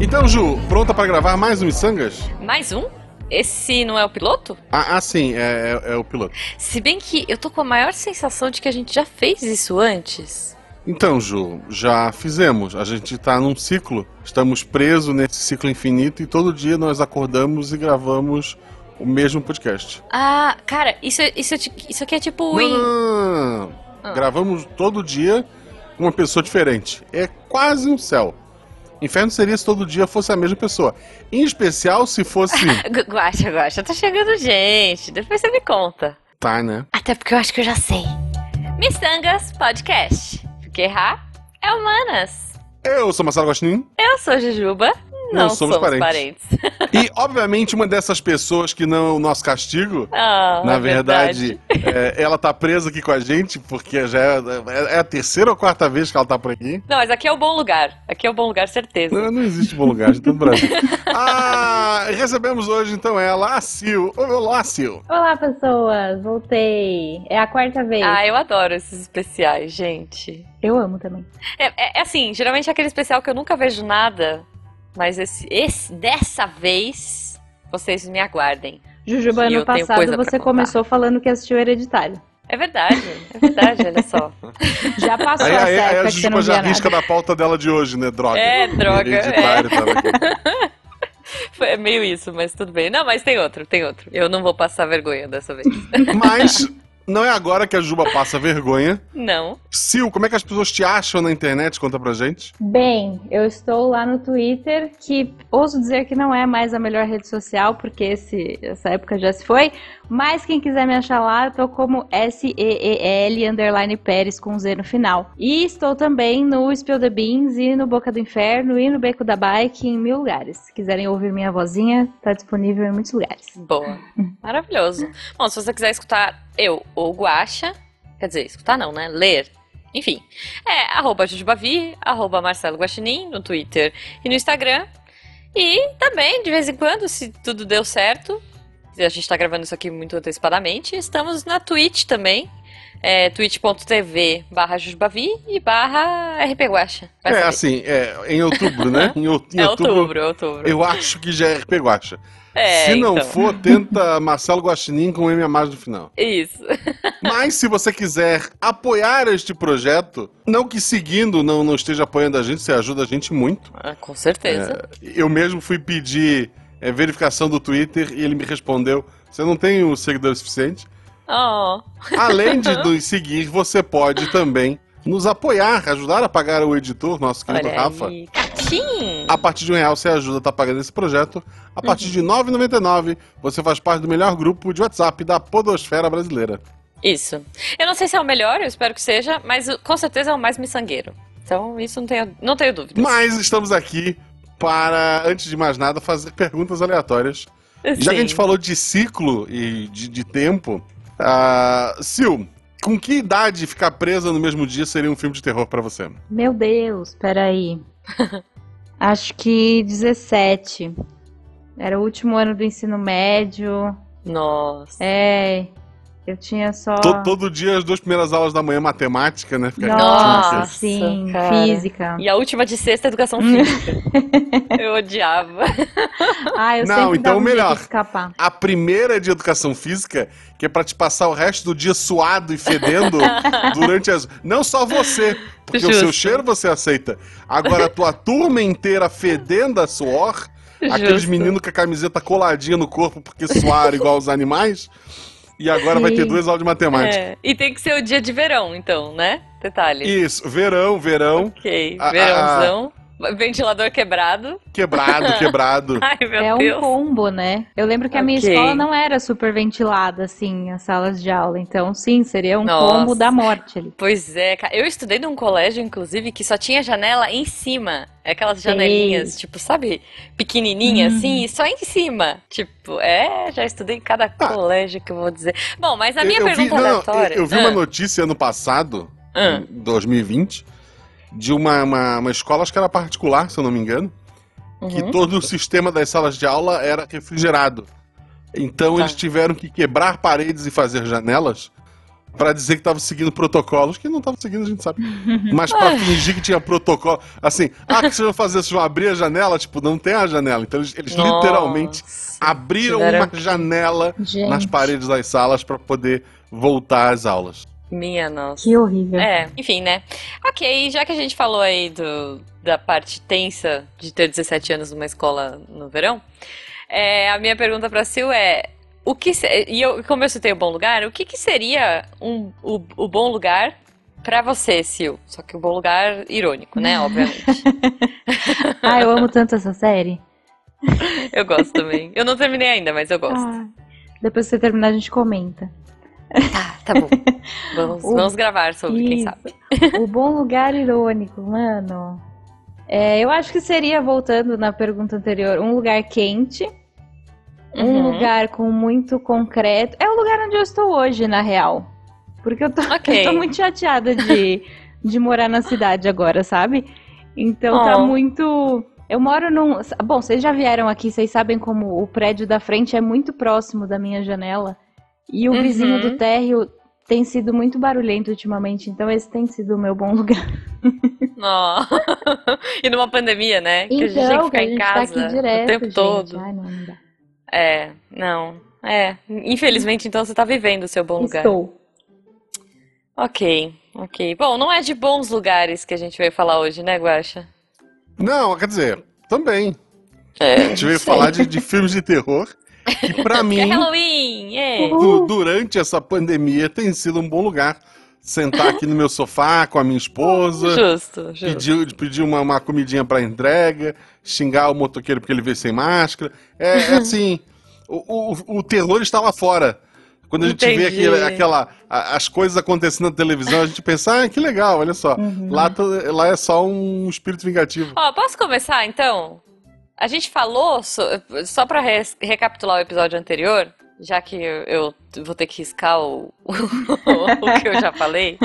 Então, Ju, pronta pra gravar mais um Missangas? Mais um? Esse não é o piloto? Ah, ah sim, é, é- é o piloto. Se bem que eu tô com a maior sensação de que a gente já fez isso antes. Então, Ju, já fizemos. A gente tá num ciclo. Estamos presos nesse ciclo infinito e todo dia nós acordamos e gravamos o mesmo podcast. Ah, cara, isso, isso, isso aqui é tipo. Não, não, não, não. Ah. Gravamos todo dia com uma pessoa diferente. É quase um céu. Inferno seria se todo dia fosse a mesma pessoa. Em especial se fosse. Gu- Guaxa, guaxa, tá chegando gente. Depois você me conta. tá, né? Até porque eu acho que eu já sei. Missangas Podcast. Porque errar é humanas. Eu sou Marcelo Gostin. Eu sou Jujuba. Não, Não somos somos, parentes. parentes. E, obviamente, uma dessas pessoas que não é o nosso castigo. Ah, Na é verdade, é, ela tá presa aqui com a gente, porque já é, é- é a terceira ou quarta vez que ela tá por aqui. Não, mas aqui é o bom lugar. Aqui é o bom lugar, certeza. Não, não existe bom lugar de todo o Brasil. Ah, recebemos hoje então ela, a Sil. Olá, Sil. Olá, pessoas! Voltei. É a quarta vez. Ah, eu adoro esses especiais, gente. Eu amo também. É, é- é assim, geralmente é aquele especial que eu nunca vejo nada, mas esse, esse dessa vez vocês me aguardem. Jujuba, ano passado você começou falando que assistiu Hereditário. É verdade, é verdade, olha só. Já passou Aí, essa aí, aí a Jujuba não já risca da pauta dela de hoje, né? Droga. É, droga, Hereditário, tava aqui. Foi é meio isso, mas tudo bem. Não, mas tem outro, tem outro. Eu não vou passar vergonha dessa vez. Mas não é agora que a Juba passa vergonha. Não. Sil, como é que as pessoas te acham na internet? Conta pra gente. Bem, eu estou lá no Twitter, que ouso dizer que não é mais a melhor rede social, porque esse, essa época já se foi. Mas quem quiser me achar lá, eu tô como S-E-E-L underline Pérez com Z no final. E estou também no Spill the Beans e no Boca do Inferno e no Beco da Bike em mil lugares. Se quiserem ouvir minha vozinha, tá disponível em muitos lugares. Boa. Maravilhoso. Bom, se você quiser escutar eu ou Guaxa, quer dizer, escutar não, né? Ler. Enfim, é arroba Jujubavi, arroba Marcelo Guaxinim no Twitter e no Instagram. E também, de vez em quando, se tudo deu certo, a gente tá gravando isso aqui muito antecipadamente, estamos na Twitch também. É, twitch.tv barra Jujubavi e barra rpguacha. É saber. assim, é, em outubro, né? Em, out- em É outubro, é outubro. Eu acho que já é RP Guacha. É, se não então. for, tenta Marcelo Guaxinim com M a mais no final. Isso. Mas se você quiser apoiar este projeto, não que seguindo não, não esteja apoiando a gente, você ajuda a gente muito. Ah, com certeza. Eu mesmo fui pedir é, verificação do Twitter e ele me respondeu: você não tem o seguidor suficiente. Oh. Além de nos seguir, você pode também nos apoiar, ajudar a pagar o editor, nosso querido Rafa. aí. Catim! A partir de um real você ajuda a estar pagando esse projeto. A partir Uhum. de R$ 9,99 você faz parte do melhor grupo de WhatsApp da Podosfera Brasileira. Isso. Eu não sei se é o melhor, eu espero que seja, mas uh, com certeza é o mais miçangueiro. Então, isso não tenho, não tenho dúvidas. Mas estamos aqui para, antes de mais nada, fazer perguntas aleatórias. Já que a gente Sim. falou de ciclo e de, de tempo, ah, Sil, com que idade ficar presa no mesmo dia seria um filme de terror pra você? Meu Deus, peraí. Acho que 17. Era o último ano do ensino médio. Nossa. É. Eu tinha só. To- todo dia, as duas primeiras aulas da manhã, matemática, né? Fica Nossa, Nossa, sim, cara. física. E a última de sexta, educação Hum. física. eu odiava. Ah, eu Não, sempre então dava um jeito melhor. de escapar. A primeira é de educação física, que é pra te passar o resto do dia suado e fedendo durante as. Não só você, porque o seu Justo. cheiro você aceita. Agora a tua turma inteira fedendo a suor, aqueles Justo. meninos com a camiseta coladinha no corpo porque suaram igual os animais. E agora vai ter duas aulas de matemática. É, E tem que ser o dia de verão, então, né? Detalhe. Isso, verão, verão, Ok, A- a- verãozão. Ventilador quebrado. quebrado, quebrado. Ai, meu é um Deus. combo, né? Eu lembro que a minha escola não era super ventilada, assim, as salas de aula. Então, sim, seria um Nossa. combo da morte ali. Pois é, cara. Eu estudei num colégio, inclusive, que só tinha janela em cima. Aquelas janelinhas, tipo, sabe, pequenininha Uhum. assim, só em cima. Tipo, é, já estudei em cada colégio que eu vou dizer. Bom, mas a minha eu, eu vi, pergunta não, aleatória. eu, eu vi Ah, uma notícia ano passado, Ah. em 2020, de uma, uma, uma escola, acho que era particular, se eu não me engano, que uhum. todo o sistema das salas de aula era refrigerado. Então Tá. eles tiveram que quebrar paredes e fazer janelas Pra dizer que tava seguindo protocolos, que não tava seguindo, a gente sabe. Mas pra fingir que tinha protocolo. Assim, ah, o que vocês vão fazer? Vocês vão abrir a janela? Tipo, não tem a janela. Então eles, eles literalmente abriram tiveram uma que- janela Gente, nas paredes das salas pra poder voltar às aulas. Minha nossa. que horrível. É, enfim, né? Ok, já que a gente falou aí do, da parte tensa de ter 17 anos numa escola no verão, é, a minha pergunta pra Sil é: o que e eu, como eu citei o bom lugar, o que, que seria um, o, o bom lugar pra você, Sil? Só que o bom lugar irônico, né? Obviamente. Ah, eu amo tanto essa série. Eu gosto também. Eu não terminei ainda, mas eu gosto. Ah, depois que você terminar, a gente comenta. Ah, tá bom. Vamos, O- vamos gravar sobre, quem Isso. sabe. O bom lugar irônico, mano. É, eu acho que seria, voltando na pergunta anterior, um lugar quente. Um Uhum. lugar com muito concreto. É o lugar onde eu estou hoje, na real. Porque eu tô, Ok. eu tô muito chateada de, de morar na cidade agora, sabe? Então tá Oh. muito. Eu moro num. Bom, vocês já vieram aqui, vocês sabem como o prédio da frente é muito próximo da minha janela. E o Uhum. vizinho do térreo tem sido muito barulhento ultimamente, então esse tem sido o meu bom lugar. Ó. e numa pandemia, né? que a gente tem que Então, ficar em tá casa aqui direto, o tempo gente. todo. Ai, não, não dá. É, não. É, infelizmente então você tá vivendo o seu bom lugar. Estou. Ok, ok. Bom, não é de bons lugares que a gente veio falar hoje, né, Guaxa? Não, quer dizer, também. É. A gente veio falar de, de filmes de terror. Que pra É mim, Halloween! É. du- durante essa pandemia, tem sido um bom lugar. Sentar aqui no meu sofá com a minha esposa. Justo, justo. Pedir, pedir uma, uma comidinha pra entrega, xingar o motoqueiro porque ele veio sem máscara. É, é assim, o, o, o terror está lá fora. Quando a gente vê Entendi. aquele, aquela, a- as coisas acontecendo na televisão, a gente pensa, ah, que legal, olha só. Uhum. Lá, lá é só um espírito vingativo. Ó, posso começar então? A gente falou, so- só pra res- recapitular o episódio anterior, já que eu, eu vou ter que riscar o, o que eu já falei.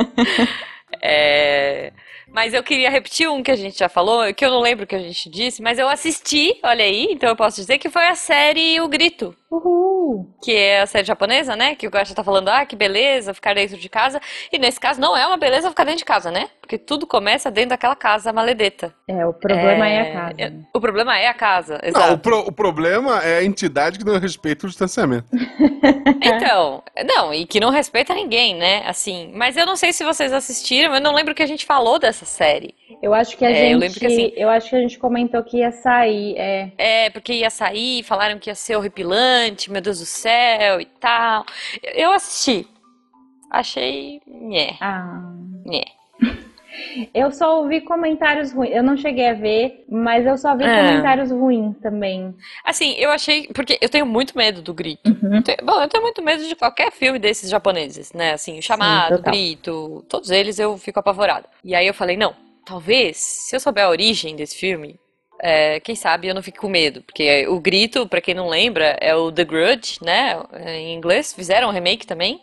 É, mas eu queria repetir um que a gente já falou, que eu não lembro o que a gente disse, mas eu assisti, olha aí, então eu posso dizer que foi a série O Grito. Uhul. que é a série japonesa, né? Que o Guaxa tá falando, ah, que beleza, ficar dentro de casa. E nesse caso não é uma beleza ficar dentro de casa, né? Porque tudo começa dentro daquela casa maledeta. É, o problema é, É, a casa. eu- O problema é a casa, Não, o, exato. pro- o problema é a entidade que não respeita o distanciamento. Então, não, e que não respeita ninguém, né? Assim, mas eu não sei se vocês assistiram, eu não lembro que a gente falou dessa série. Eu acho que a É, gente. eu lembro que assim- eu acho que a gente comentou que ia sair. É. É, porque ia sair, falaram que ia ser horripilante, meu Deus do céu e tal. Eu assisti. Achei. Nhé, Ah. nhé. Eu só ouvi comentários ruins. Eu não cheguei a ver, mas eu só vi É. comentários ruins também. Assim, eu achei. Porque eu tenho muito medo do grito. Uhum. Eu tenho- Bom, eu tenho muito medo de qualquer filme desses japoneses, né? Assim, o Chamado, total. Grito, todos eles eu fico apavorada. E aí eu falei, não, talvez, se eu souber a origem desse filme, é, quem sabe eu não fique com medo. Porque o Grito, pra quem não lembra, é o The Grudge, né? Em inglês, fizeram um remake também.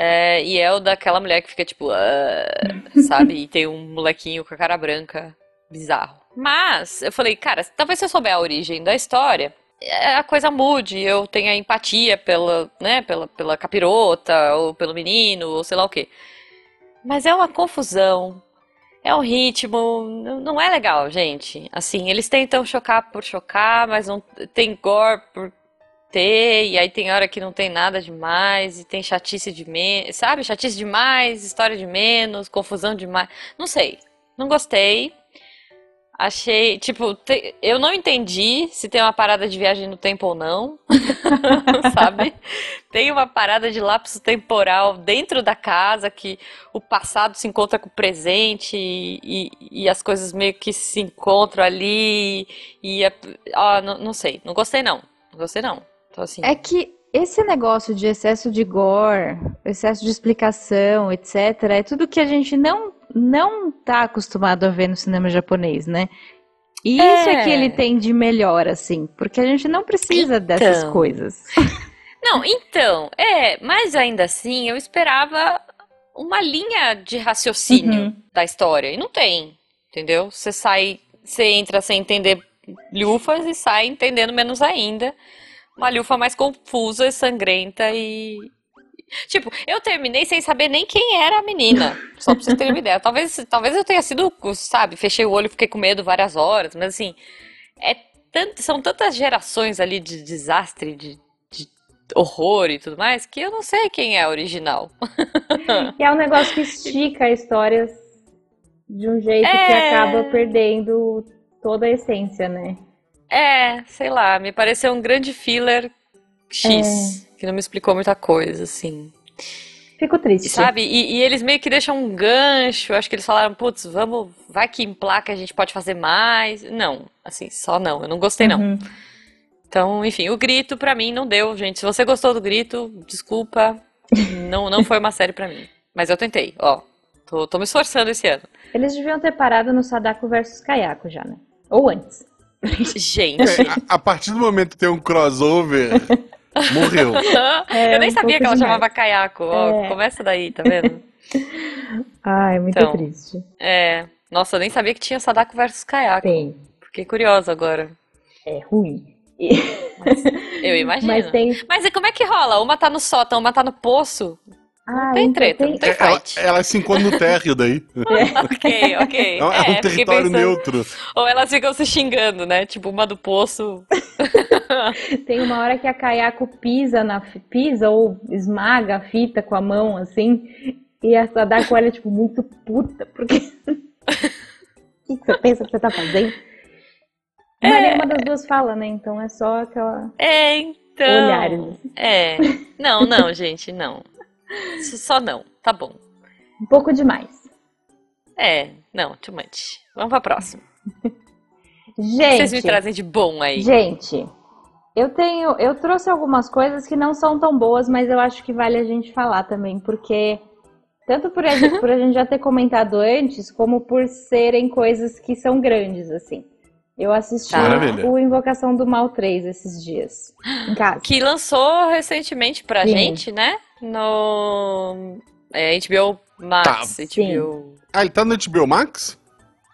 É, e é o daquela mulher que fica tipo, "Ah", sabe? E tem um molequinho com a cara branca, bizarro. Mas eu falei, cara, talvez se eu souber a origem da história, é, a coisa mude, eu tenha empatia pela, né, pela, pela capirota, ou pelo menino, ou sei lá o quê. Mas é uma confusão, é um ritmo, não não é legal, gente. Assim, eles tentam chocar por chocar, mas não tem gore por ter, e aí tem hora que não tem nada demais, e tem chatice de menos, sabe? Chatice demais, história de menos, confusão demais. Não sei, não gostei. Achei, tipo, te- eu não entendi se tem uma parada de viagem no tempo ou não, sabe? Tem uma parada de lapso temporal dentro da casa que o passado se encontra com o presente e, e- e as coisas meio que se encontram ali e, ó, não, não sei, não gostei não, não gostei não. Então assim, É que esse negócio de excesso de gore, excesso de explicação, etc., é tudo que a gente não não tá acostumado a ver no cinema japonês, né? E isso é É. que ele tem de melhor, assim, porque a gente não precisa dessas Então. coisas. Não, então, é, mas ainda assim eu esperava uma linha de raciocínio Uhum. da história. E não tem, entendeu? Você sai, você entra sem entender lufas e sai entendendo menos ainda. Uma lufa mais confusa e sangrenta e, Tipo, eu terminei sem saber nem quem era a menina. Só pra vocês terem uma ideia. Talvez, talvez eu tenha sido, sabe, fechei o olho, fiquei com medo várias horas, mas assim, é tanto, são tantas gerações ali de desastre, de, de horror e tudo mais, que eu não sei quem é a original. E é um negócio que estica a história de um jeito que É. acaba perdendo toda a essência, né? É, sei lá, me pareceu um grande filler X, que não me explicou muita coisa, assim. Fico triste. Sabe? E, e eles meio que deixam um gancho. Acho que eles falaram, putz, vamos, vai que em placa a gente pode fazer mais. Não, assim, só não. Eu não gostei, não. Uhum. Então, enfim, o grito pra mim não deu, gente. Se você gostou do grito, desculpa. Não, não foi uma série pra mim. Mas eu tentei, ó. Tô, tô me esforçando esse ano. Eles deviam ter parado no Sadako versus Kayako já, né? Ou antes. Gente. A, a partir do momento que tem um crossover, morreu. É, eu nem um sabia que ela demais. chamava Kayako. Ó, É. começa daí, tá vendo? Ai, muito Então. triste. É. Nossa, eu nem sabia que tinha Sadako versus Kayako. Tem. Fiquei curiosa agora. É ruim. E- Eu imagino. Mas tem. Mas e como é que rola? Uma tá no sótão, uma tá no poço? Ah, tem então treta, tem- não tem É, Ela, fight. elas se encontram no térreo daí. ok, ok. É, um- é um É, território pensando- neutro. Ou elas ficam se xingando, né? Tipo, uma do poço. Tem uma hora que a Kayako pisa na pisa ou esmaga a fita com a mão assim, e a Sadako olha tipo muito puta, porque o que que você pensa que você tá fazendo? Mas É. nenhuma das duas fala, né? Então é só aquela É, então. olhares. É. Não, não, gente, não. Só não. Tá bom. Um pouco demais. É, não, too much. Vamos pra próxima. Que vocês me Gente, trazem de bom aí? gente, eu tenho, eu trouxe algumas coisas que não são tão boas, mas eu acho que vale a gente falar também, porque tanto por a gente, por a gente já ter comentado antes, como por serem coisas que são grandes, assim. Eu assisti Tá. Maravilha. o Invocação do Mal 3 esses dias, em casa. Que lançou recentemente pra Sim. gente, né? No é, HBO Max. Tá. HBO. Ah, ele tá no HBO Max?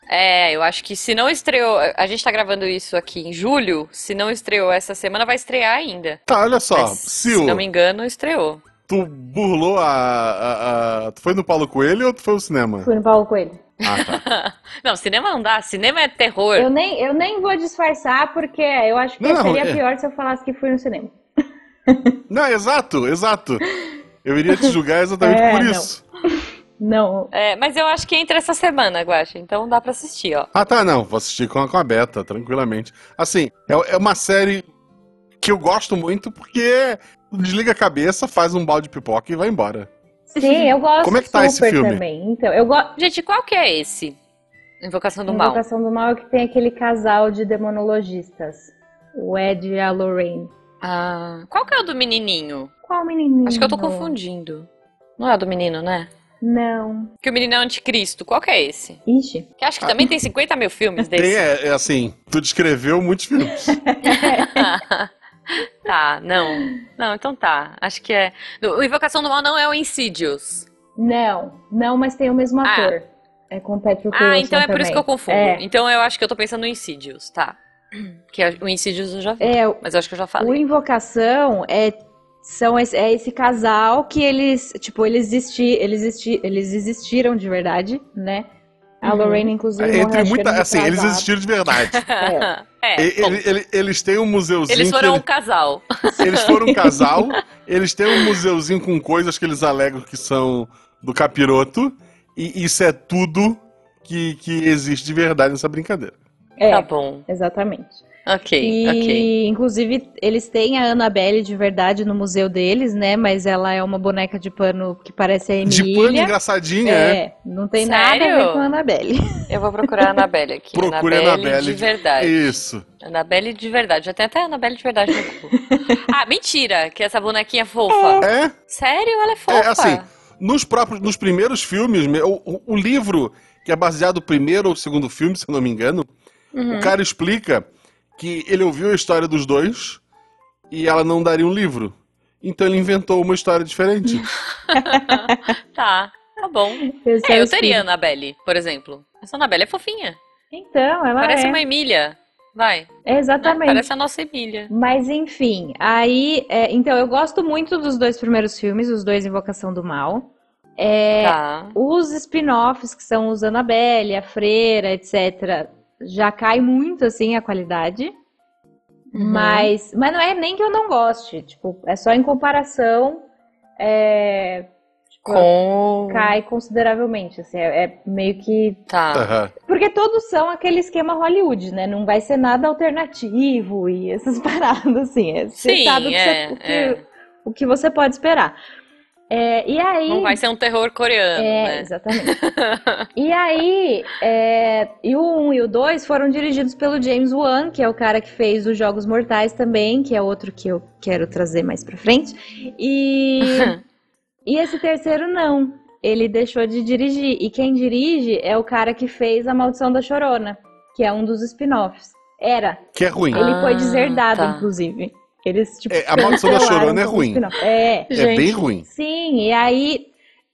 É, eu acho que se não estreou. A gente tá gravando isso aqui em julho. Se não estreou essa semana, vai estrear ainda. Tá, olha só. Mas, Sil, se não me engano, estreou. tu burlou a, a, a- Tu foi no Paulo Coelho ou tu foi ao cinema? Fui no Paulo Coelho. Ah, tá. Não, cinema não dá. Cinema é terror. Eu nem, eu nem vou disfarçar, porque eu acho que Não, não, seria é. pior se eu falasse que fui no cinema. Não, exato, exato. Eu iria te julgar exatamente É, por não. isso. Não, É, mas eu acho que entra essa semana, Guaxa. Então dá pra assistir, ó. Ah, tá, não. Vou assistir com a, com a Beta, tranquilamente. Assim, é, é uma série que eu gosto muito porque desliga a cabeça, faz um balde de pipoca e vai embora. Sim, eu gosto Como é que tá esse filme? também. Então, eu gosto. Gente, qual que é esse? Invocação do Mal. Invocação do Mal é que tem aquele casal de demonologistas. O Ed e a Lorraine. Ah, qual que é o do menininho? Qual menininho? Acho que eu tô confundindo. Não é o do menino, né? Não. Que o menino é o anticristo. Qual que é esse? Ixi. Que acho que também tem 50 mil filmes Tem, desse. é, é assim, tu descreveu muitos filmes. tá, não. Não, então tá. Acho que é. O Invocação do Mal não é o Insidious. Não. Não, mas tem o mesmo Ah. ator. É com o Patrick Ah, então é por isso também. que eu confundo. É. Então eu acho que eu tô pensando no Insidious, tá. Que é- o Insidious eu já vi. É, o Mas eu acho que eu já o falei. Invocação é são esse, é esse casal que eles, tipo, eles existi, eles existi, eles existiram de verdade, né? A Uhum. Lorraine inclusive morreu, Entre que muita, assim, eles retrasado. existiram de verdade. É, Bom, ele- ele- eles têm um museuzinho eles foram que um casal. ele- eles foram um casal, eles têm um museuzinho com coisas que eles alegam que são do capiroto, e isso é tudo que, que existe de verdade nessa brincadeira. É, Tá bom. exatamente. Ok, E, ok. inclusive, eles têm a Annabelle de verdade no museu deles, né? Mas ela é uma boneca de pano que parece a De pano Emília. engraçadinha, é. É, não tem nada a Sério? ver com a Annabelle. Eu vou procurar a Anabelle aqui. Procure a Anabelle Annabelle de de- verdade. Isso. Anabelle de verdade. Já tem até Anabelle de verdade no cu. ah, mentira! Que essa bonequinha fofa. É, Sério? Ela é fofa. É, assim, nos próprios, nos primeiros filmes, me- o, o- o livro, que é baseado no primeiro ou segundo filme, se eu não me engano, Uhum. o cara explica que ele ouviu a história dos dois e ela não daria um livro. Então ele inventou uma história diferente. Tá, tá bom. Esse É, eu teria a. Anabelle, por exemplo. Essa Anabelle é fofinha. Então, ela Parece é. uma Emília. Vai. Exatamente. Parece a nossa Emília. Mas enfim, aí. é, então, eu gosto muito dos dois primeiros filmes, os dois Invocação do Mal. É, Tá. Os spin-offs, que são os Annabelle, a Freira, etc., já cai muito assim a qualidade. Uhum. Mas, mas não é nem que eu não goste, tipo, é só em comparação. É, tipo, Com. cai consideravelmente, assim, é, é meio que Tá. Aham. porque todos são aquele esquema Hollywood, né? Não vai ser nada alternativo e essas paradas, assim. É, você Sim, sabe o que, é, você, o, que, é. o que você pode esperar. É, e aí. Não vai ser um terror coreano, É, né? exatamente. E aí, é, e o 1 e o 2 foram dirigidos pelo James Wan, que é o cara que fez os Jogos Mortais também, que é outro que eu quero trazer mais pra frente. E, e esse terceiro não. Ele deixou de dirigir. E quem dirige é o cara que fez A Maldição da Chorona, que é um dos spin-offs. Era. Que é ruim. Ele Ah, foi deserdado, tá. inclusive. Eles, tipo, É, A Maldição da Chorona é ruim. É. É Gente. bem ruim. Sim, e aí.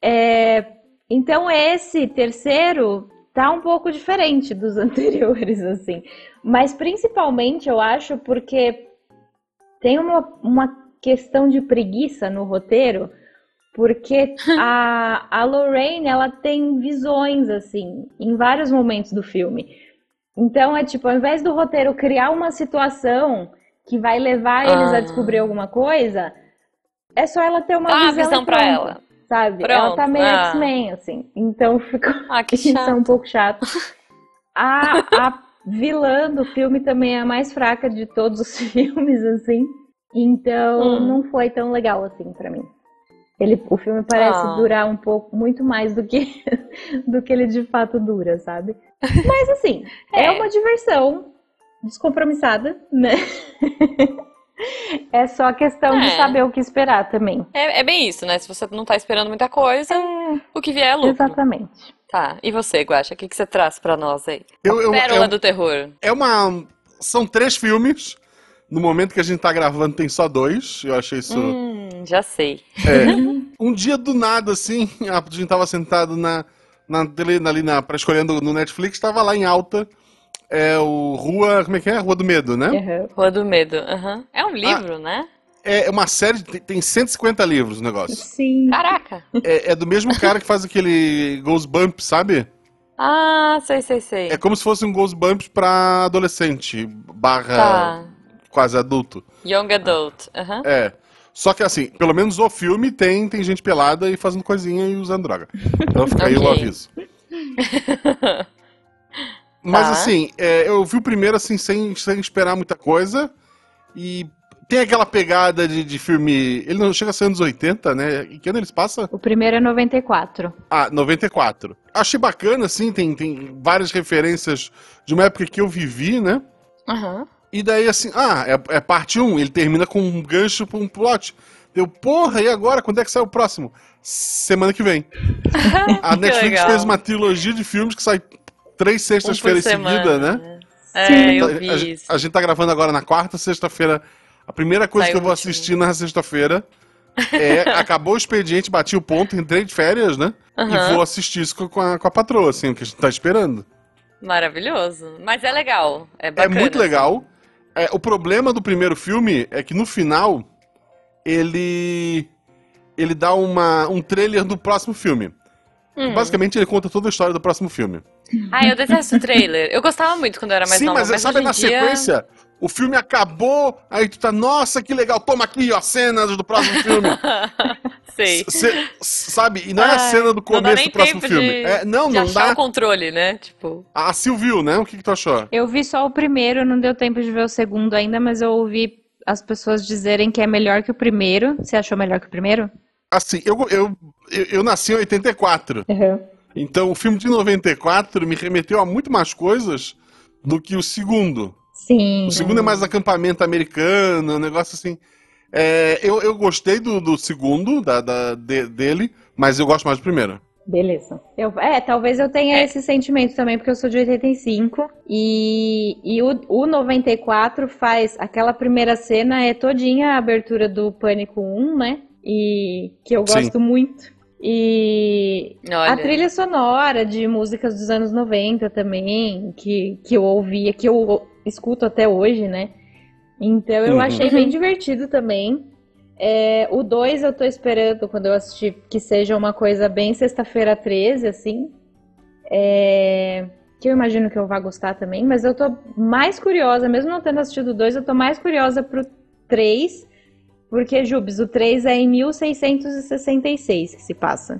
é, Então, esse terceiro tá um pouco diferente dos anteriores, assim. Mas principalmente, eu acho, porque tem uma, uma questão de preguiça no roteiro, porque a, a Lorraine, ela tem visões, assim, em vários momentos do filme. Então, é tipo, ao invés do roteiro criar uma situação que vai levar eles a Ah. descobrir alguma coisa, é só ela ter uma uma visão, visão pronto, ela. Sabe? Pronto, ela tá meio ah. X-Men, assim. Então ficou Ah, que isso é chato. um pouco chato. A, a vilã do filme também é a mais fraca de todos os filmes, assim. Então Hum. não foi tão legal assim pra mim. Ele, o filme parece Ah. durar um pouco, muito mais do que, do que ele de fato dura, sabe? Mas assim, é, É. uma diversão descompromissada, né? É só questão de É. saber o que esperar também. É, é bem isso, né? Se você não tá esperando muita coisa, o que vier é lucro. Exatamente. Tá. E você, Guaxa, o que, que você traz pra nós aí? Eu, eu- Pérola é, do terror. é uma. São três filmes. No momento que a gente tá gravando, tem só dois. Eu achei isso. Hum, já sei. É. Um dia do nada, assim, a gente tava sentado na, na tele, ali na, pra escolhendo no Netflix, tava lá em alta. É o Rua. Como é que é? Rua do Medo, né? Uhum. Rua do Medo. aham. É um livro, né? É uma série. Tem, tem 150 livros o negócio. Sim. Caraca. É, é do mesmo cara que faz aquele Ghostbumps, sabe? Ah, sei, sei, sei. É como se fosse um Ghostbumps pra adolescente, barra Tá. quase adulto. Young Adult. aham. É. Só que assim, pelo menos o filme tem, tem gente pelada e fazendo coisinha e usando droga. Então fica aí o aviso. Mas Tá. assim, é, eu vi o primeiro assim, sem, sem esperar muita coisa. E tem aquela pegada de, de filme. Ele não chega a ser anos 80, né? Em que ano eles passam? O primeiro é 94. Ah, 94. Achei bacana, assim, tem, tem várias referências de uma época que eu vivi, né? Aham. E daí, assim, ah, é, é parte 1, ele termina com um gancho pra um plot. Deu, porra, e agora? Quando é que sai o próximo? Semana que vem. A Que Netflix legal. fez uma trilogia de filmes que sai três Um sextas-feiras em semana, seguida, né? É, Sim. eu A- vi a, isso. a gente tá gravando agora na quarta, sexta-feira. A primeira coisa Sai que eu vou assistir na sexta-feira é acabou o expediente, bati o ponto, entrei de férias, né? E Aham. vou assistir isso com a, com a patroa, assim, o que a gente tá esperando. Maravilhoso. Mas é legal. É É bacana. muito legal. É, o problema do primeiro filme é que no final ele ele dá uma, um trailer do próximo filme. Hum. Basicamente ele conta toda a história do próximo filme. Ah, eu detesto o trailer. Eu gostava muito quando eu era mais Sim, nova, mas, mas sabe na dia... sequência o filme acabou, aí tu tá, nossa, que legal, toma aqui, ó, cenas do próximo filme. Sei. Cê- sabe? E não é a Ai, cena do não dá começo nem do próximo tempo filme. de- É, não, De não achar dá. o controle, né? Tipo... A Sil viu, né? O que, que tu achou? Eu vi só o primeiro, não deu tempo de ver o segundo ainda, mas eu ouvi as pessoas dizerem que é melhor que o primeiro. Você achou melhor que o primeiro? Assim, eu, eu, eu, eu nasci em 84. Então o filme de 94 me remeteu a muito mais coisas do que o segundo. Sim. O segundo é mais acampamento americano, um negócio assim. É, eu, eu gostei do, do segundo, da, da- de- dele, mas eu gosto mais do primeiro. Beleza. Eu, é, talvez eu tenha É. esse sentimento também, porque eu sou de 85. E, e o, o 94 faz. Aquela primeira cena é todinha a abertura do Pânico 1, né? E que eu Sim. gosto muito. E Olha, a trilha sonora de músicas dos anos 90 também, que, que eu ouvia, que eu escuto até hoje, né? Então eu uhum. achei bem divertido também. É, o 2 eu tô esperando, quando eu assistir, que seja uma coisa bem sexta-feira 13, assim. É, que eu imagino que eu vá gostar também, mas eu tô mais curiosa, mesmo não tendo assistido o 2, eu tô mais curiosa pro 3, porque, Jubes, o 3 é em 1666 que se passa.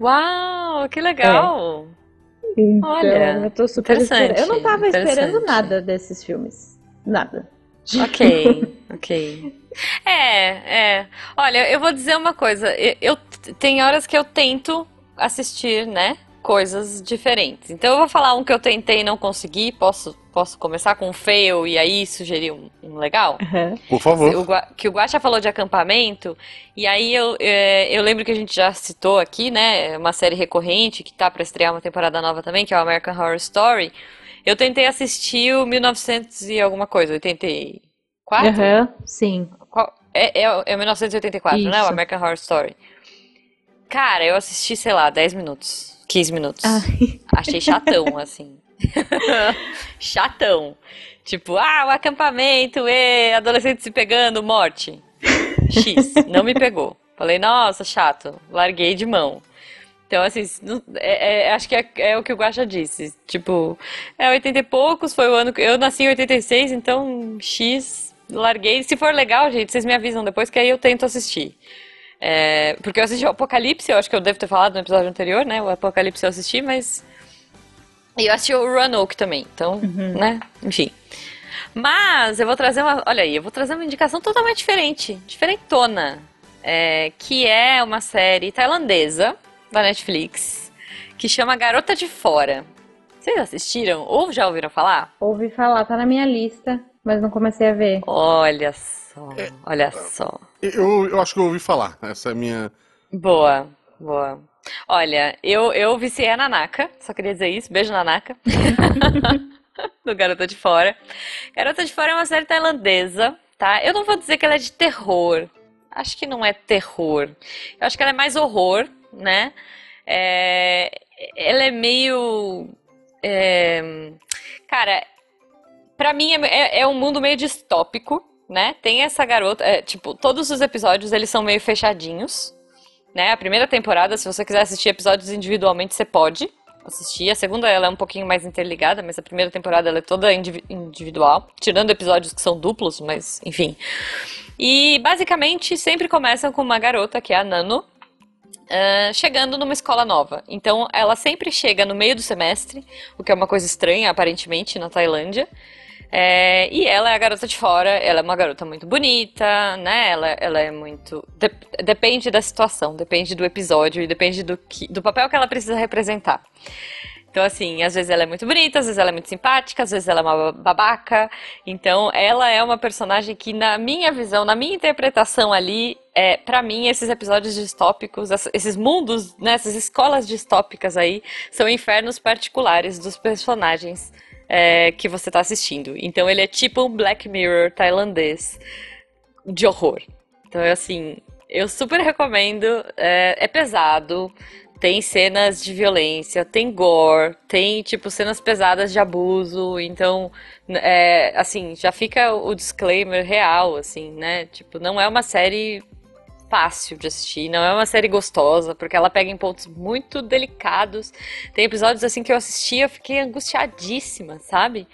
Uau, que legal! É. Então, Olha, eu tô super esperando. Eu não tava esperando nada desses filmes. Nada. Ok, ok. É, é. Olha, eu vou dizer uma coisa. Eu, eu tem horas que eu tento assistir, né? Coisas diferentes. Então eu vou falar um que eu tentei e não consegui. Posso, posso começar com um fail e aí sugerir um, um legal? Uhum. Por favor. O, que o Guacha falou de acampamento. E aí eu, é, eu lembro que a gente já citou aqui, né? Uma série recorrente que tá para estrear uma temporada nova também, que é o American Horror Story. Eu tentei assistir o 1900 e alguma coisa. Eu tentei. Quatro? Uhum, sim. Qual? É, é, é 1984, Isso. né? O American Horror Story. Cara, eu assisti, sei lá, 10 minutos. 15 minutos. Ai. Achei chatão, assim. chatão. Tipo, ah, o acampamento, e adolescente se pegando, morte. X. Não me pegou. Falei, nossa, chato. Larguei de mão. Então, assim, é, é, acho que é, é, o que o Guaxa disse. Tipo, é 80 e poucos, foi o ano que. Eu nasci em 86, então X, larguei. Se for legal, gente, vocês me avisam depois, que aí eu tento assistir. É, porque eu assisti o Apocalipse, eu acho que eu devo ter falado no episódio anterior, né? O Apocalipse eu assisti, mas. E eu assisti o Roanoke também, então, uhum. né? Enfim. Mas eu vou trazer uma. Olha aí, eu vou trazer uma indicação totalmente diferente, diferentona. É, que é uma série tailandesa da Netflix que chama Garota de Fora. Vocês assistiram ou já ouviram falar? Ouvi falar, tá na minha lista, mas não comecei a ver. Olha só, é, olha só. Eu, eu acho que eu ouvi falar, essa é a minha. Boa, boa. Olha, eu, eu viciei a Nanaka, só queria dizer isso. Beijo, Nanaka. do Garota de Fora. Garota de Fora é uma série tailandesa, tá? Eu não vou dizer que ela é de terror. Acho que não é terror. Eu acho que ela é mais horror, né? É, ela é meio. É, cara, para mim é, é, é, um mundo meio distópico, né? Tem essa garota. É, tipo, todos os episódios eles são meio fechadinhos. Né? A primeira temporada, se você quiser assistir episódios individualmente, você pode assistir. A segunda ela é um pouquinho mais interligada, mas a primeira temporada ela é toda individual, tirando episódios que são duplos, mas enfim. E basicamente sempre começam com uma garota que é a Nano, Uh, chegando numa escola nova. Então, ela sempre chega no meio do semestre, o que é uma coisa estranha, aparentemente, na Tailândia. É, e ela é a garota de fora, ela é uma garota muito bonita, né? Ela, ela é muito. De, depende da situação, depende do episódio e depende do, que, do papel que ela precisa representar. Então, assim, às vezes ela é muito bonita, às vezes ela é muito simpática, às vezes ela é uma babaca. Então, ela é uma personagem que, na minha visão, na minha interpretação ali, é, para mim, esses episódios distópicos, esses mundos, né, essas escolas distópicas aí, são infernos particulares dos personagens é, que você tá assistindo. Então, ele é tipo um Black Mirror tailandês de horror. Então, é assim, eu super recomendo. É, é pesado, tem cenas de violência, tem gore, tem, tipo, cenas pesadas de abuso. Então, é, assim, já fica o disclaimer real, assim, né? Tipo, não é uma série fácil de assistir, não é uma série gostosa, porque ela pega em pontos muito delicados. Tem episódios, assim, que eu assisti eu fiquei angustiadíssima, sabe?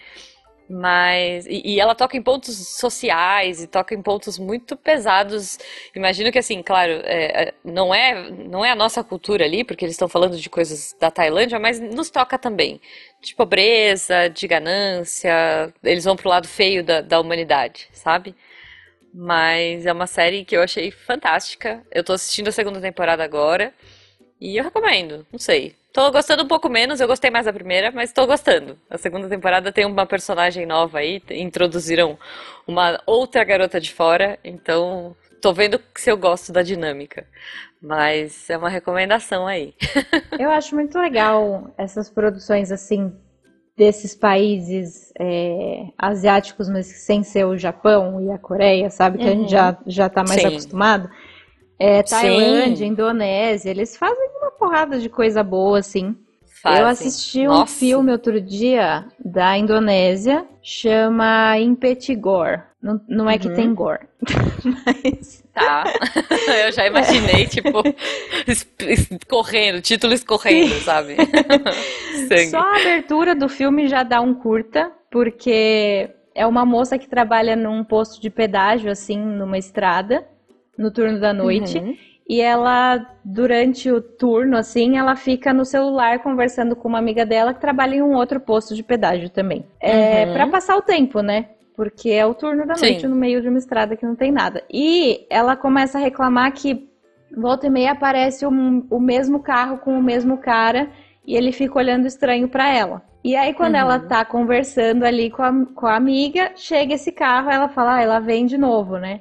Mas. E, e, ela toca em pontos sociais e toca em pontos muito pesados. Imagino que, assim, claro, é, é, não, é, não é a nossa cultura ali, porque eles estão falando de coisas da Tailândia, mas nos toca também. De pobreza, de ganância. Eles vão pro lado feio da, da humanidade, sabe? Mas é uma série que eu achei fantástica. Eu tô assistindo a segunda temporada agora. E eu recomendo, não sei. Tô gostando um pouco menos, eu gostei mais da primeira, mas tô gostando. A segunda temporada tem uma personagem nova aí, introduziram uma outra garota de fora, então tô vendo se eu gosto da dinâmica. Mas é uma recomendação aí. eu acho muito legal essas produções assim desses países é, asiáticos, mas sem ser o Japão e a Coreia, sabe? Que uhum. a gente já, já tá mais Sim. acostumado. É, Tailândia, Sim. Indonésia, eles fazem uma porrada de coisa boa, assim. Eu assisti um Nossa. filme outro dia da Indonésia, chama Impetigor. Não, não é que Uhum. tem gore. Mas. Tá. Eu já imaginei, tipo, es- es- correndo, título escorrendo, sabe? Sangue. Só a abertura do filme já dá um curta, porque é uma moça que trabalha num posto de pedágio, assim, numa estrada, no turno da noite. Uhum. E ela, durante o turno, assim, ela fica no celular conversando com uma amiga dela que trabalha em um outro posto de pedágio também. É, Uhum. pra passar o tempo, né? Porque é o turno da Sim. noite no meio de uma estrada que não tem nada. E ela começa a reclamar que volta e meia aparece um- o mesmo carro com o mesmo cara e ele fica olhando estranho pra ela. E aí, quando Uhum. ela tá conversando ali com a, com a amiga, chega esse carro, ela fala, ah, ela vem de novo, né?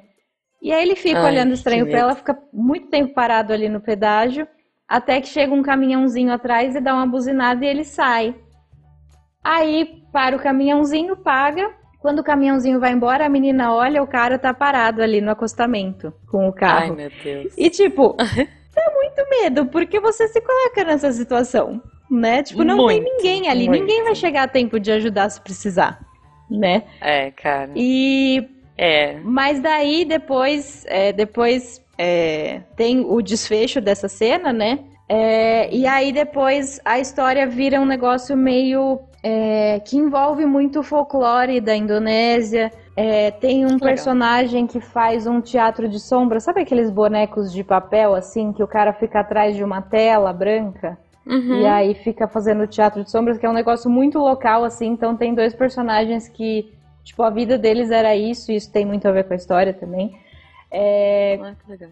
E aí ele fica Ai, olhando estranho pra medo. ela, fica muito tempo parado ali no pedágio, até que chega um caminhãozinho atrás e dá uma buzinada e ele sai. Aí para o caminhãozinho, paga. Quando o caminhãozinho vai embora, a menina olha, o cara tá parado ali no acostamento com o carro. Ai, meu Deus. E tipo, dá muito medo, porque você se coloca nessa situação, né? Tipo, não tem Muito, ninguém ali, muito. ninguém vai chegar a tempo de ajudar se precisar, né? É, cara. E É. mas daí depois, é, depois é, tem o desfecho dessa cena, né? É, e aí depois a história vira um negócio meio é, que envolve muito o folclore da Indonésia. É, tem um legal. personagem que faz um teatro de sombra, sabe aqueles bonecos de papel assim que o cara fica atrás de uma tela branca? Uhum. E aí fica fazendo teatro de sombras, que é um negócio muito local, assim. Então tem dois personagens que, tipo, a vida deles era isso, e isso tem muito a ver com a história também. É, Ah, que legal.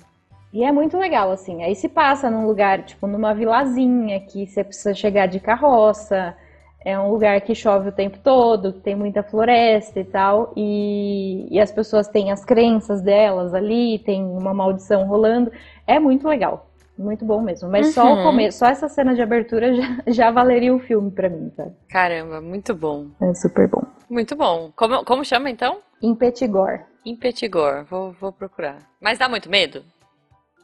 E é muito legal, assim. Aí se passa num lugar, tipo, numa vilazinha, que você precisa chegar de carroça. É um lugar que chove o tempo todo, que tem muita floresta e tal. E, e as pessoas têm as crenças delas ali, tem uma maldição rolando. É muito legal. Muito bom mesmo. Mas só o Uhum. começo, só essa cena de abertura já, já valeria o filme pra mim, sabe? Caramba, muito bom. É super bom. Muito bom. Como, como chama então? Em Petigor. Impetigor. Vou, vou procurar. Mas dá muito medo?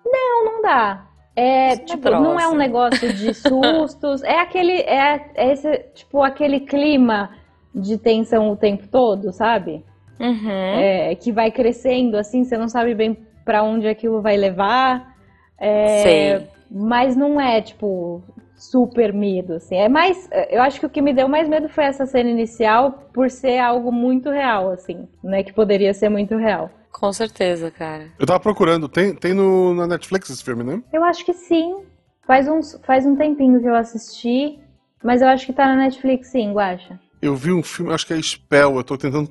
Não, não dá. É, Isso tipo, medrosa. não é um negócio de sustos. é aquele, é, é esse, tipo, aquele clima de tensão o tempo todo, sabe? Uhum. É, que vai crescendo, assim, você não sabe bem pra onde aquilo vai levar. É, Sei. Mas não é, tipo, super medo, assim. É mais, eu acho que o que me deu mais medo foi essa cena inicial, por ser algo muito real, assim, né? Que poderia ser muito real. Com certeza, cara. Eu tava procurando, tem, tem no, na Netflix esse filme, né? Eu acho que sim. Faz, uns, faz um tempinho que eu assisti, mas eu acho que tá na Netflix sim, Guaxa. Eu vi um filme, acho que é Spell, eu tô tentando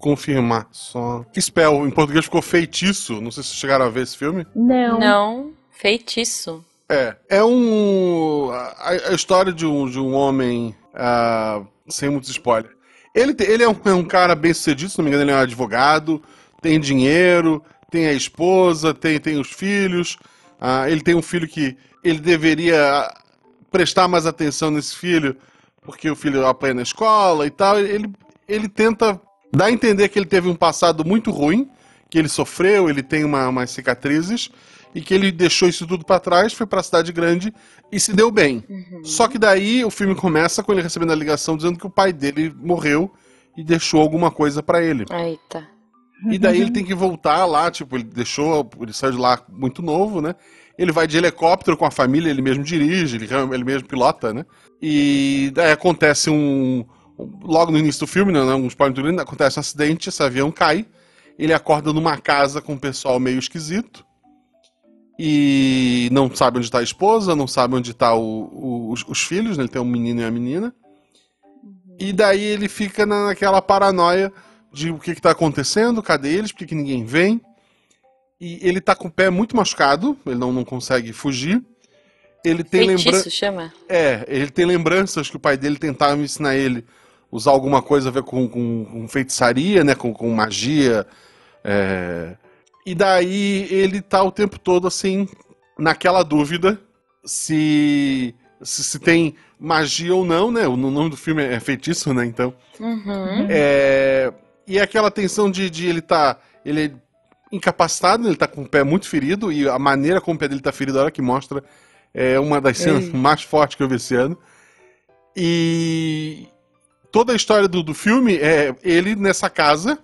confirmar só. Spell, em português ficou Feitiço, não sei se vocês chegaram a ver esse filme. Não. Não, feitiço. É, é um. A, a história de um, de um homem. ah, sem muitos spoilers. Ele, te- ele é, um, é um cara bem sucedido, se não me engano, ele é um advogado, tem dinheiro, tem a esposa, tem, tem os filhos. ah, ele tem um filho que ele deveria prestar mais atenção nesse filho, porque o filho apanha na escola e tal. Ele, ele tenta dar a entender que ele teve um passado muito ruim, que ele sofreu, ele tem uma, umas cicatrizes e que ele deixou isso tudo pra trás, foi pra cidade grande e se deu bem. Só que daí o filme começa com ele recebendo a ligação dizendo que o pai dele morreu e deixou alguma coisa pra ele. Eita. E daí ele tem que voltar lá, tipo, ele deixou, ele saiu de lá muito novo, né? Ele vai de helicóptero com a família, ele mesmo dirige, ele, ele mesmo pilota, né? E daí acontece um. Logo no início do filme, né? Um spoiler muito grande, acontece um acidente, esse avião cai. Ele acorda numa casa com um pessoal meio esquisito. E não sabe onde está a esposa, não sabe onde estão os, os filhos, né? Ele tem um menino e uma menina. E daí ele fica na- naquela paranoia de o que está acontecendo, cadê eles, por que, que ninguém vem. E ele tá com o pé muito machucado, ele não, não consegue fugir. Ele tem lembranças. É, ele tem lembranças que o pai dele tentava ensinar ele usar alguma coisa a ver com, com, com feitiçaria, né? Com, com magia. é. E daí ele tá o tempo todo assim, naquela dúvida se, se, se tem magia ou não, né? O nome do filme é feitiço, né? Então. Uhum. É, e é aquela tensão de, de ele tá. Ele é incapacitado, ele tá com o pé muito ferido, e a maneira como o pé dele tá ferido, a hora que mostra, é uma das cenas Ei. mais fortes que eu vi esse ano. E toda a história do, do filme é ele nessa casa,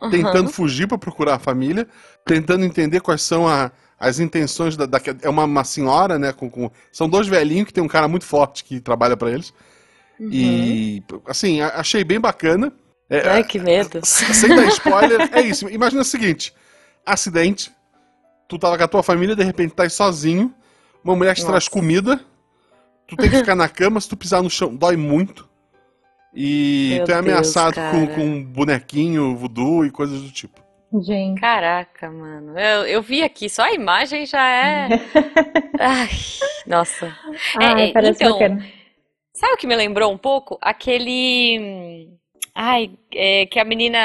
Uhum. tentando fugir pra procurar a família, tentando entender quais são a- as intenções da, da- É uma, uma senhora, né? Com, com- são dois velhinhos que tem um cara muito forte que trabalha pra eles. Uhum. E, assim, achei bem bacana. É, Ai, que medo. Sem dar spoiler, é isso. Imagina o seguinte: acidente, tu tava com a tua família, de repente tá aí sozinho, uma mulher te traz Nossa. comida, tu tem que ficar na cama, se tu pisar no chão, dói muito. E Meu tu é Deus, ameaçado com, cara. com um bonequinho, voodoo e coisas do tipo. Gente. Caraca, mano. Eu, eu vi aqui, só a imagem já é. Ai, nossa. Ai, é, parece então, bacana. Sabe o que me lembrou um pouco? Aquele. Ai, é, que a menina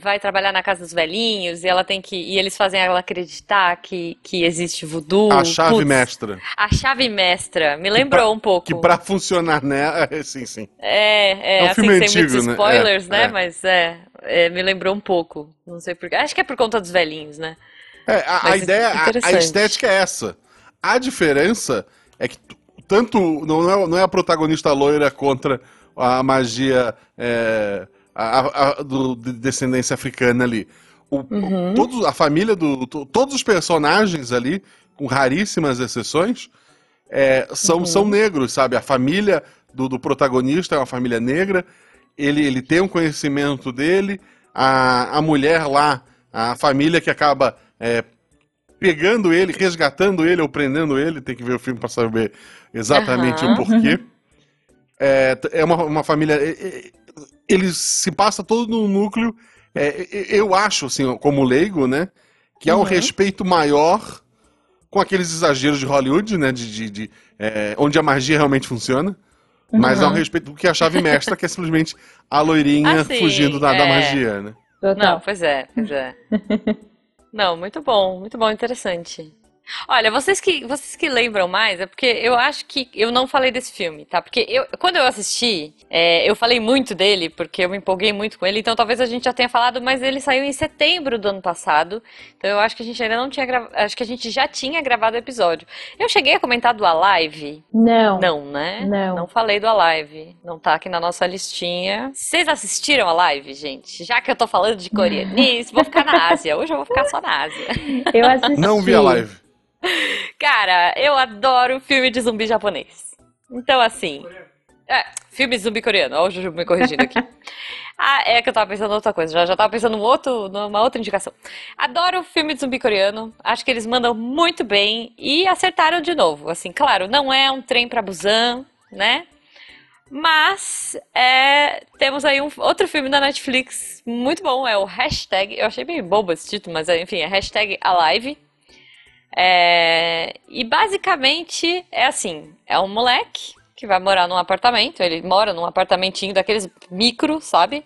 vai trabalhar na casa dos velhinhos e ela tem que. E eles fazem ela acreditar que, que existe voodoo. a chave mestra. A chave mestra. Me lembrou um pouco. Que pra funcionar, né? é, Sim, sim. É, é, É um assim, filme sem antigo, muitos né? spoilers, É, né? é. Mas é, é, me lembrou um pouco. Não sei por quê. Acho que é por conta dos velhinhos, né? É, a, a Mas ideia, a- a, estética é essa. A diferença é que tanto não é, não é a protagonista loira contra a magia é, a, a- do, de descendência africana ali. O, Uhum. o- a família do. to- todos os personagens ali, com raríssimas exceções, é, são, Uhum. são negros, sabe? A família do, do protagonista é uma família negra, ele, ele tem um conhecimento dele, a, a mulher lá, a família que acaba é, pegando ele, resgatando ele ou prendendo ele, tem que ver o filme para saber exatamente Aham. o porquê. É, é uma, uma família. é, é, Ele se passa todo no núcleo. é, eu acho, assim, como leigo, né? Que há um Uhum. respeito maior com aqueles exageros de Hollywood, né? De, de- de, é, onde a magia realmente funciona. Mas há um Uhum. respeito do que a chave mestra, que é simplesmente a loirinha Ah, sim, fugindo da, da é. magia, né? Não, Total. pois é, pois é. Não, muito bom, muito bom, interessante. Olha, vocês que, vocês que lembram mais, é porque eu acho que eu não falei desse filme, tá? Porque eu, quando eu assisti, é, eu falei muito dele, porque eu me empolguei muito com ele, então talvez a gente já tenha falado, mas ele saiu em setembro do ano passado, então eu acho que a gente ainda não tinha gravado, acho que a gente já tinha gravado o episódio. Eu cheguei a comentar do Alive, Não. não, né? Não. Não falei do Alive. Não tá aqui na nossa listinha. Vocês assistiram a live, gente? Já que eu tô falando de coreanice, vou ficar na Ásia. Hoje eu vou ficar só na Ásia. Eu assisti. Não vi a live. Cara, eu adoro filme de zumbi japonês. Então, assim. É, filme zumbi coreano. Olha o Juju me corrigindo aqui. Ah, é que eu tava pensando em outra coisa. Já, já tava pensando num outro, numa outra indicação. Adoro filme de zumbi coreano. Acho que eles mandam muito bem. E acertaram de novo. Assim, claro, não é um trem pra Busan, né? Mas é, temos aí um outro filme da Netflix muito bom. É o hashtag. Eu achei bem bobo esse título, mas é, enfim, é hashtag Alive. É, e basicamente é assim: é um moleque que vai morar num apartamento, ele mora num apartamentinho daqueles micro, sabe?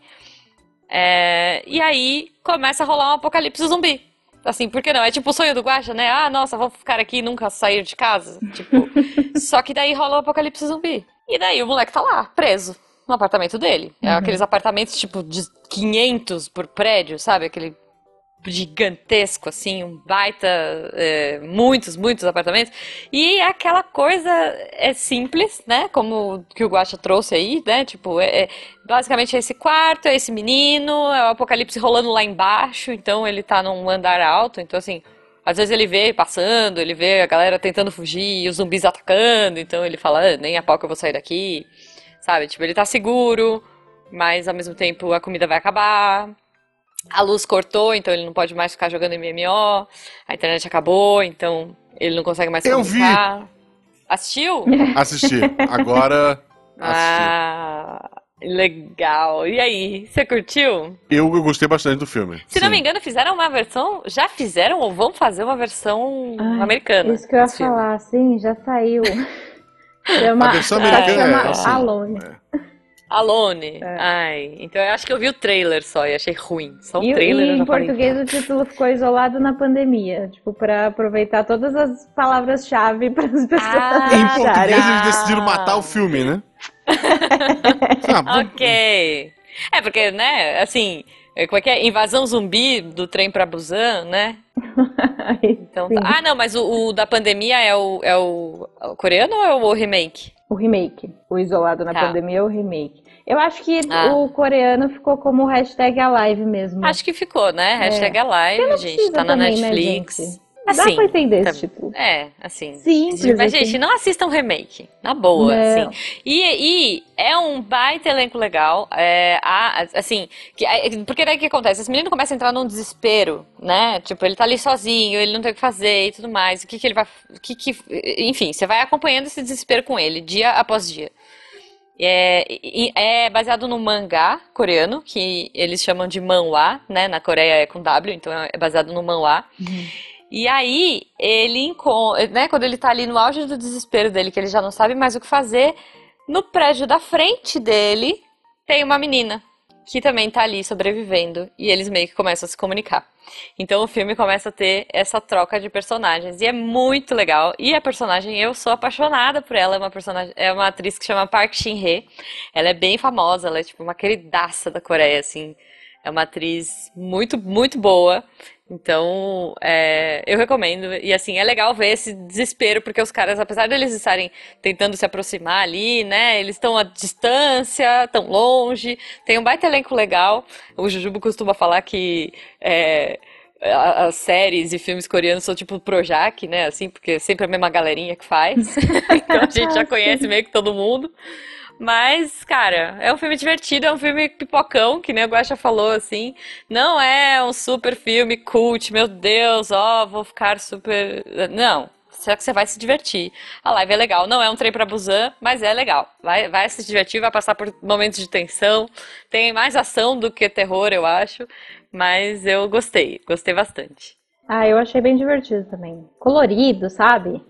É, e aí começa a rolar um apocalipse zumbi. Assim, por que não? É tipo o sonho do Guaxa, né? Ah, nossa, vou ficar aqui e nunca sair de casa. Tipo, só que daí rola o apocalipse zumbi. E daí o moleque tá lá, preso, no apartamento dele. É aqueles apartamentos, tipo, de 500 por prédio, sabe? Aquele gigantesco, assim, um baita, é, muitos, muitos apartamentos. E aquela coisa é simples, né? Como que o Guaxa trouxe aí, né? Tipo, é, é- basicamente é esse quarto, é esse menino, é o apocalipse rolando lá embaixo, então ele tá num andar alto, então assim. Às vezes ele vê passando, ele vê a galera tentando fugir os zumbis atacando, então ele fala, "Ah, nem a pau que eu vou sair daqui, sabe? Tipo, ele tá seguro, mas ao mesmo tempo a comida vai acabar, a luz cortou, então ele não pode mais ficar jogando MMO. A internet acabou, então ele não consegue mais Eu vi. Assistiu? Assisti. Agora. assisti. Ah, legal. E aí, você curtiu? Eu, eu gostei bastante do filme. Se não sim. me engano, fizeram uma versão. Já fizeram ou vão fazer uma versão Ai, americana? Isso que eu ia falar, sim, já saiu. Chama, A versão americana chama é assim. Alone. Alone. É. Ai, então eu acho que eu vi o trailer só e achei ruim. Só o E, trailer e eu em já falei. português o título ficou isolado na pandemia, tipo, pra aproveitar todas as palavras-chave para as pessoas Ah, Em português eles tá. decidiram matar o filme, né? Ah, Ok. É, porque, né, assim, é, como é que é? Invasão zumbi do trem pra Busan, né? Então, tá. Ah, não, mas o, o da pandemia é o, é o, o coreano ou é o remake? O remake. O Isolado na Tá. Pandemia é o remake. Eu acho que Ah. o coreano ficou como hashtag Alive mesmo. Acho que ficou, né? Hashtag Alive, não gente. Tá na né, Netflix. gente? Assim, Dá pra entender tá- esse título. É, assim. Simples, Mas, assim. gente, não assistam remake. Na boa, Não. assim. E, e é um baita elenco legal. É, a- assim, que, é, porque daí o que acontece? Esse menino começa a entrar num desespero, né? Tipo, ele tá ali sozinho, ele não tem o que fazer e tudo mais. O que que ele vai. Que que, enfim, você vai acompanhando esse desespero com ele, dia após dia. É, é baseado no mangá coreano, que eles chamam de manhwa, né? Na Coreia é com W, então é baseado no manhwa. E aí, ele né, quando ele tá ali no auge do desespero dele, que ele já não sabe mais o que fazer, no prédio da frente dele tem uma menina que também tá ali sobrevivendo e eles meio que começam a se comunicar. Então o filme começa a ter essa troca de personagens e é muito legal. E a personagem, eu sou apaixonada por ela, é uma personagem, é uma atriz que chama Park Shin-hye. Ela é bem famosa, ela é tipo uma queridaça da Coreia, assim. É uma atriz muito, muito boa. Então, é, eu recomendo. E assim, é legal ver esse desespero, porque os caras, apesar deles estarem tentando se aproximar ali, né? Eles estão à distância, tão longe. Tem um baita elenco legal. O Jujubo costuma falar que é, as séries e filmes coreanos são tipo Projac, né? Assim, porque é sempre a mesma galerinha que faz. Então a gente já conhece meio que todo mundo. Mas, cara, é um filme divertido, é um filme pipocão, que nem a Guaxa falou, assim. Não é um super filme cult, meu Deus, ó, vou ficar super. Não. Só que você vai se divertir. A live é legal. Não é um trem pra Busan, mas é legal. Vai, vai se divertir, vai passar por momentos de tensão. Tem mais ação do que terror, eu acho. Mas eu gostei, gostei bastante. Ah, eu achei bem divertido também. Colorido, sabe?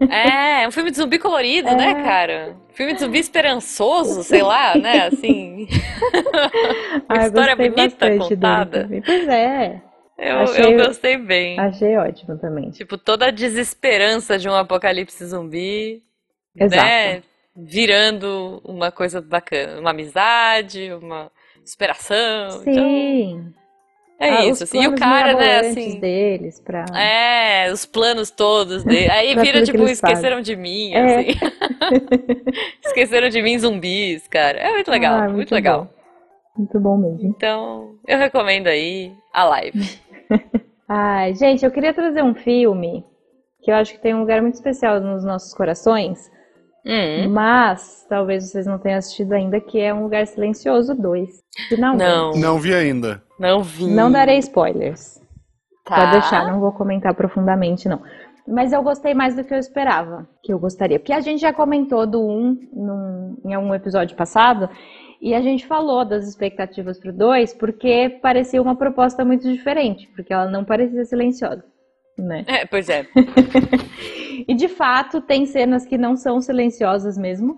É, é um filme de zumbi colorido, né, cara? Filme de zumbi esperançoso, sei lá, né? Assim. Uma Ah, eu história bonita contada. Pois é, Eu, Achei- eu gostei bem. achei ótimo também. Tipo, toda a desesperança de um apocalipse zumbi, Exato. né? Virando uma coisa bacana, uma amizade, uma superação. Então, Sim. É Ah, isso, assim. E o cara, né, assim. deles pra... É, os planos todos dele. Aí vira tipo, eles fazem. esqueceram de mim, É. assim. Esqueceram de mim zumbis, cara. É muito legal, Ah, muito, legal. bom. Muito bom mesmo. Então, eu recomendo aí a live. Ai, gente, eu queria trazer um filme que eu acho que tem um lugar muito especial nos nossos corações, Hum, mas talvez vocês não tenham assistido ainda, que é Um Lugar Silencioso 2. Finalmente. não, Não vi ainda. Não vi. Não darei spoilers. Tá. Pode deixar, não vou comentar profundamente, não. Mas eu gostei mais do que eu esperava, que eu gostaria. Porque a gente já comentou do 1 num, em algum episódio passado, e a gente falou das expectativas pro 2, porque parecia uma proposta muito diferente, porque ela não parecia silenciosa, né? É, pois é. E de fato, tem cenas que não são silenciosas mesmo.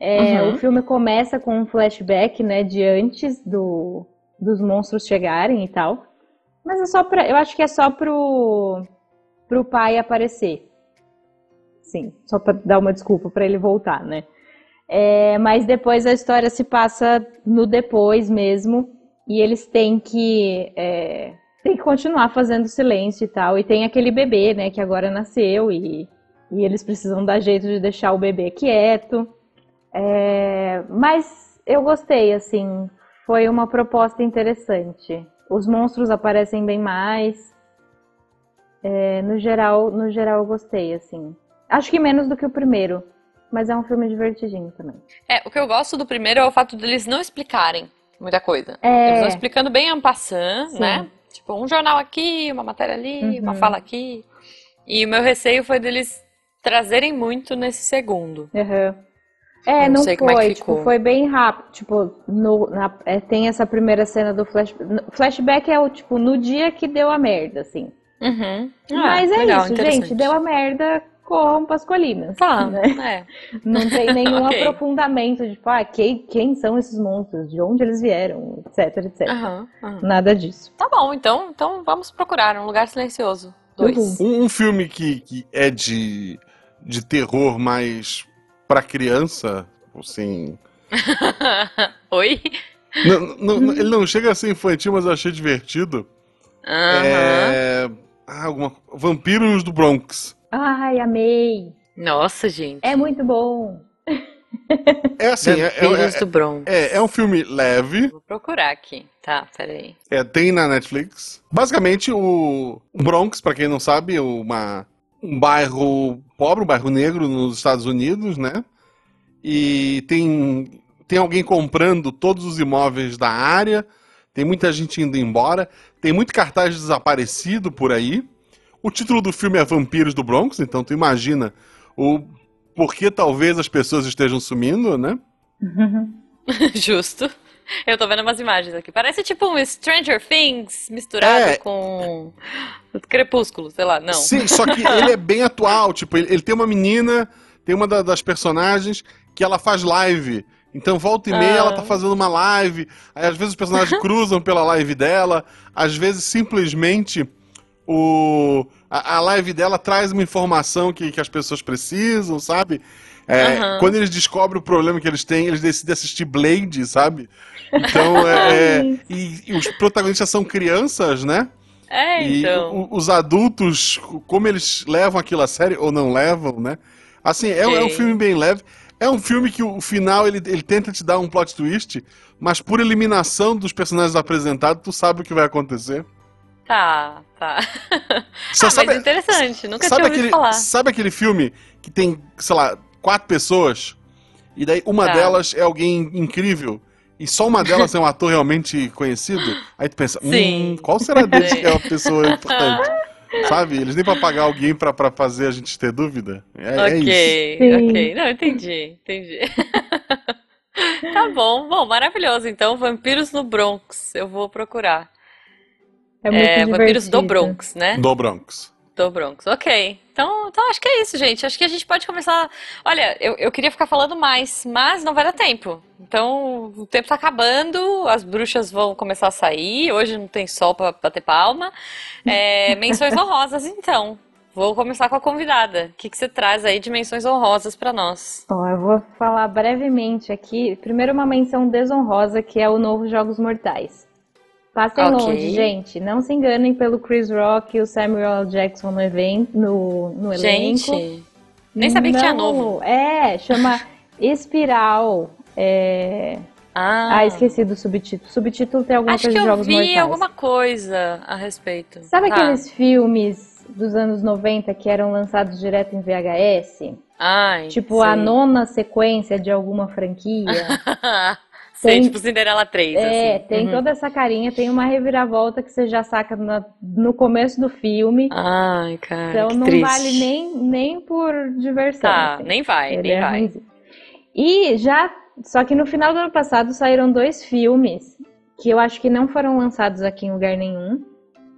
É, Uhum. O filme começa com um flashback, né, de antes do, dos monstros chegarem e tal. Mas é só pra. Eu acho que é só pro, pro pai aparecer. Sim, só pra dar uma desculpa pra ele voltar, né? É, mas depois a história se passa no depois mesmo. E eles têm que. é, tem que continuar fazendo silêncio e tal. E tem aquele bebê, né, que agora nasceu e, e eles precisam dar jeito de deixar o bebê quieto. É, mas eu gostei, assim, foi uma proposta interessante. Os monstros aparecem bem mais. É, no geral, no geral eu gostei, assim. Acho que menos do que o primeiro, mas é um filme divertidinho também. É, o que eu gosto do primeiro é o fato deles não explicarem muita coisa. É. Eles vão explicando bem en passant, Sim. né? Tipo, um jornal aqui, uma matéria ali, uma Uhum. fala aqui. E o meu receio foi deles trazerem muito nesse segundo. Uhum. É, Não não, sei como é que foi, ficou. tipo, foi bem rápido, tipo, no, na- é, tem essa primeira cena do flash, no- flashback é o, tipo, no dia que deu a merda, assim. Uhum. Ah, Mas é legal, isso, gente, deu a merda, corram pras colinas. Tá, né? é. Não tem nenhum Ok. aprofundamento de, tipo, ah, quem, quem são esses monstros, de onde eles vieram, etc, etc. Aham, aham. Nada disso. Tá bom, então, então vamos procurar um lugar silencioso. Dois. Um, um filme que, que é de, de terror mais pra criança, assim. Oi? não- não- não- ele não chega a ser infantil, mas eu achei divertido. Aham. É. Ah, alguma. Vampiros do Bronx. Ai, amei. Nossa, gente. É muito bom. É assim, é, é, Vampiros é, do Bronx. é, é um filme leve, Vou procurar aqui. Tá, peraí. é, tem na Netflix. Basicamente, o Bronx, pra quem não sabe, é uma, um bairro pobre, um bairro negro nos Estados Unidos, né? E tem, tem alguém comprando todos os imóveis da área, tem muita gente indo embora, tem muito cartaz desaparecido por aí. O título do filme é Vampiros do Bronx, então tu imagina o porquê talvez as pessoas estejam sumindo, né? Justo. Eu tô vendo umas imagens aqui. Parece tipo um Stranger Things misturado É. com Crepúsculo, sei lá. Não. Sim, só que ele é bem atual. Tipo, ele, ele tem uma menina, tem uma da- das personagens que ela faz live. Então, volta e meia, Ah. ela tá fazendo uma live. Aí, às vezes, os personagens cruzam pela live dela. Às vezes, simplesmente, o, a, a live dela traz uma informação que, que as pessoas precisam, sabe? É, Aham. Quando eles descobrem o problema que eles têm, eles decidem assistir Blade, sabe? Então, é, é- e, e os protagonistas são crianças, né? É, E então. o- os adultos, como eles levam aquilo a sério ou não levam, né? Assim, é, um- é um filme bem leve. É um filme que o final ele, ele tenta te dar um plot twist, mas por eliminação dos personagens apresentados, tu sabe o que vai acontecer. Tá, tá. Você ah, sabe, mas interessante. Nunca sabe tinha ouvido aquele, falar. sabe aquele filme que tem, sei lá, quatro pessoas e daí uma Tá. delas é alguém incrível e só uma delas é um ator realmente conhecido? Aí tu pensa, Sim. hum, qual será deles Sim. que é uma pessoa importante? Sabe? Eles nem pra pagar alguém pra, pra fazer a gente ter dúvida. É, é isso. Ok, Sim. ok. Não, entendi, entendi. Tá bom, bom, maravilhoso. Então, Vampiros no Bronx, eu vou procurar. É muito É, Vampiros do. Bronx, né? Do Bronx. Do Bronx, ok. Então, então acho que é isso, gente. Acho que a gente pode começar. Olha, eu, eu queria ficar falando mais, mas não vai dar tempo. Então, o tempo tá acabando, as bruxas vão começar a sair. Hoje não tem sol pra bater palma. É, menções honrosas, então. Vou começar com a convidada. O que, que você traz aí de menções honrosas pra nós? Ó, eu vou falar brevemente aqui. Primeiro, uma menção desonrosa, que é o novo Jogos Mortais. Passem Ok. longe, gente. Não se enganem pelo Chris Rock e o Samuel L. Jackson no, evento, no, no elenco. Gente, nem sabia que tinha Não, novo. É, chama Espiral. É... Ah, Ah, esqueci do subtítulo. Subtítulo tem alguma acho coisa que de eu Jogos vi Mortais. alguma coisa a respeito. Sabe Tá. aqueles filmes dos anos 90 que eram lançados direto em VHS? Ai, Tipo a sei. nona sequência de alguma franquia? Tem- tipo Cinderela 3, É, assim. tem Uhum. toda essa carinha, tem uma reviravolta que você já saca na- no começo do filme. Ai, cara, então não triste. vale nem, nem por diversão. Tá, assim. nem vai, Ele nem é vai. ruimzinho. E já, só que no final do ano passado saíram dois filmes que eu acho que não foram lançados aqui em lugar nenhum,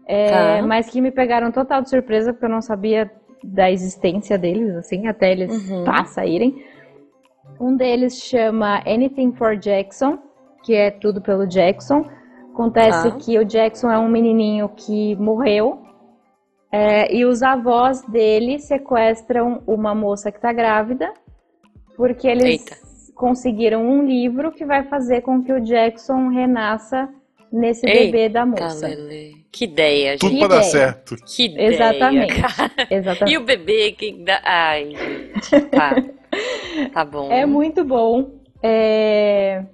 é, Tá. mas que me pegaram total de surpresa porque eu não sabia da existência deles, assim, até eles Uhum. pá, saírem. Um deles chama Anything for Jackson, que é tudo pelo Jackson. Acontece Tá. que o Jackson é um menininho que morreu é, e os avós dele sequestram uma moça que está grávida porque eles Eita. conseguiram um livro que vai fazer com que o Jackson renasça nesse Eita, bebê da moça. Que ideia, Tudo gente. pra dar certo. Que ideia, Exatamente. Exatamente. E o bebê que dá... Ai, gente. Tá. Tá bom. É muito bom. É...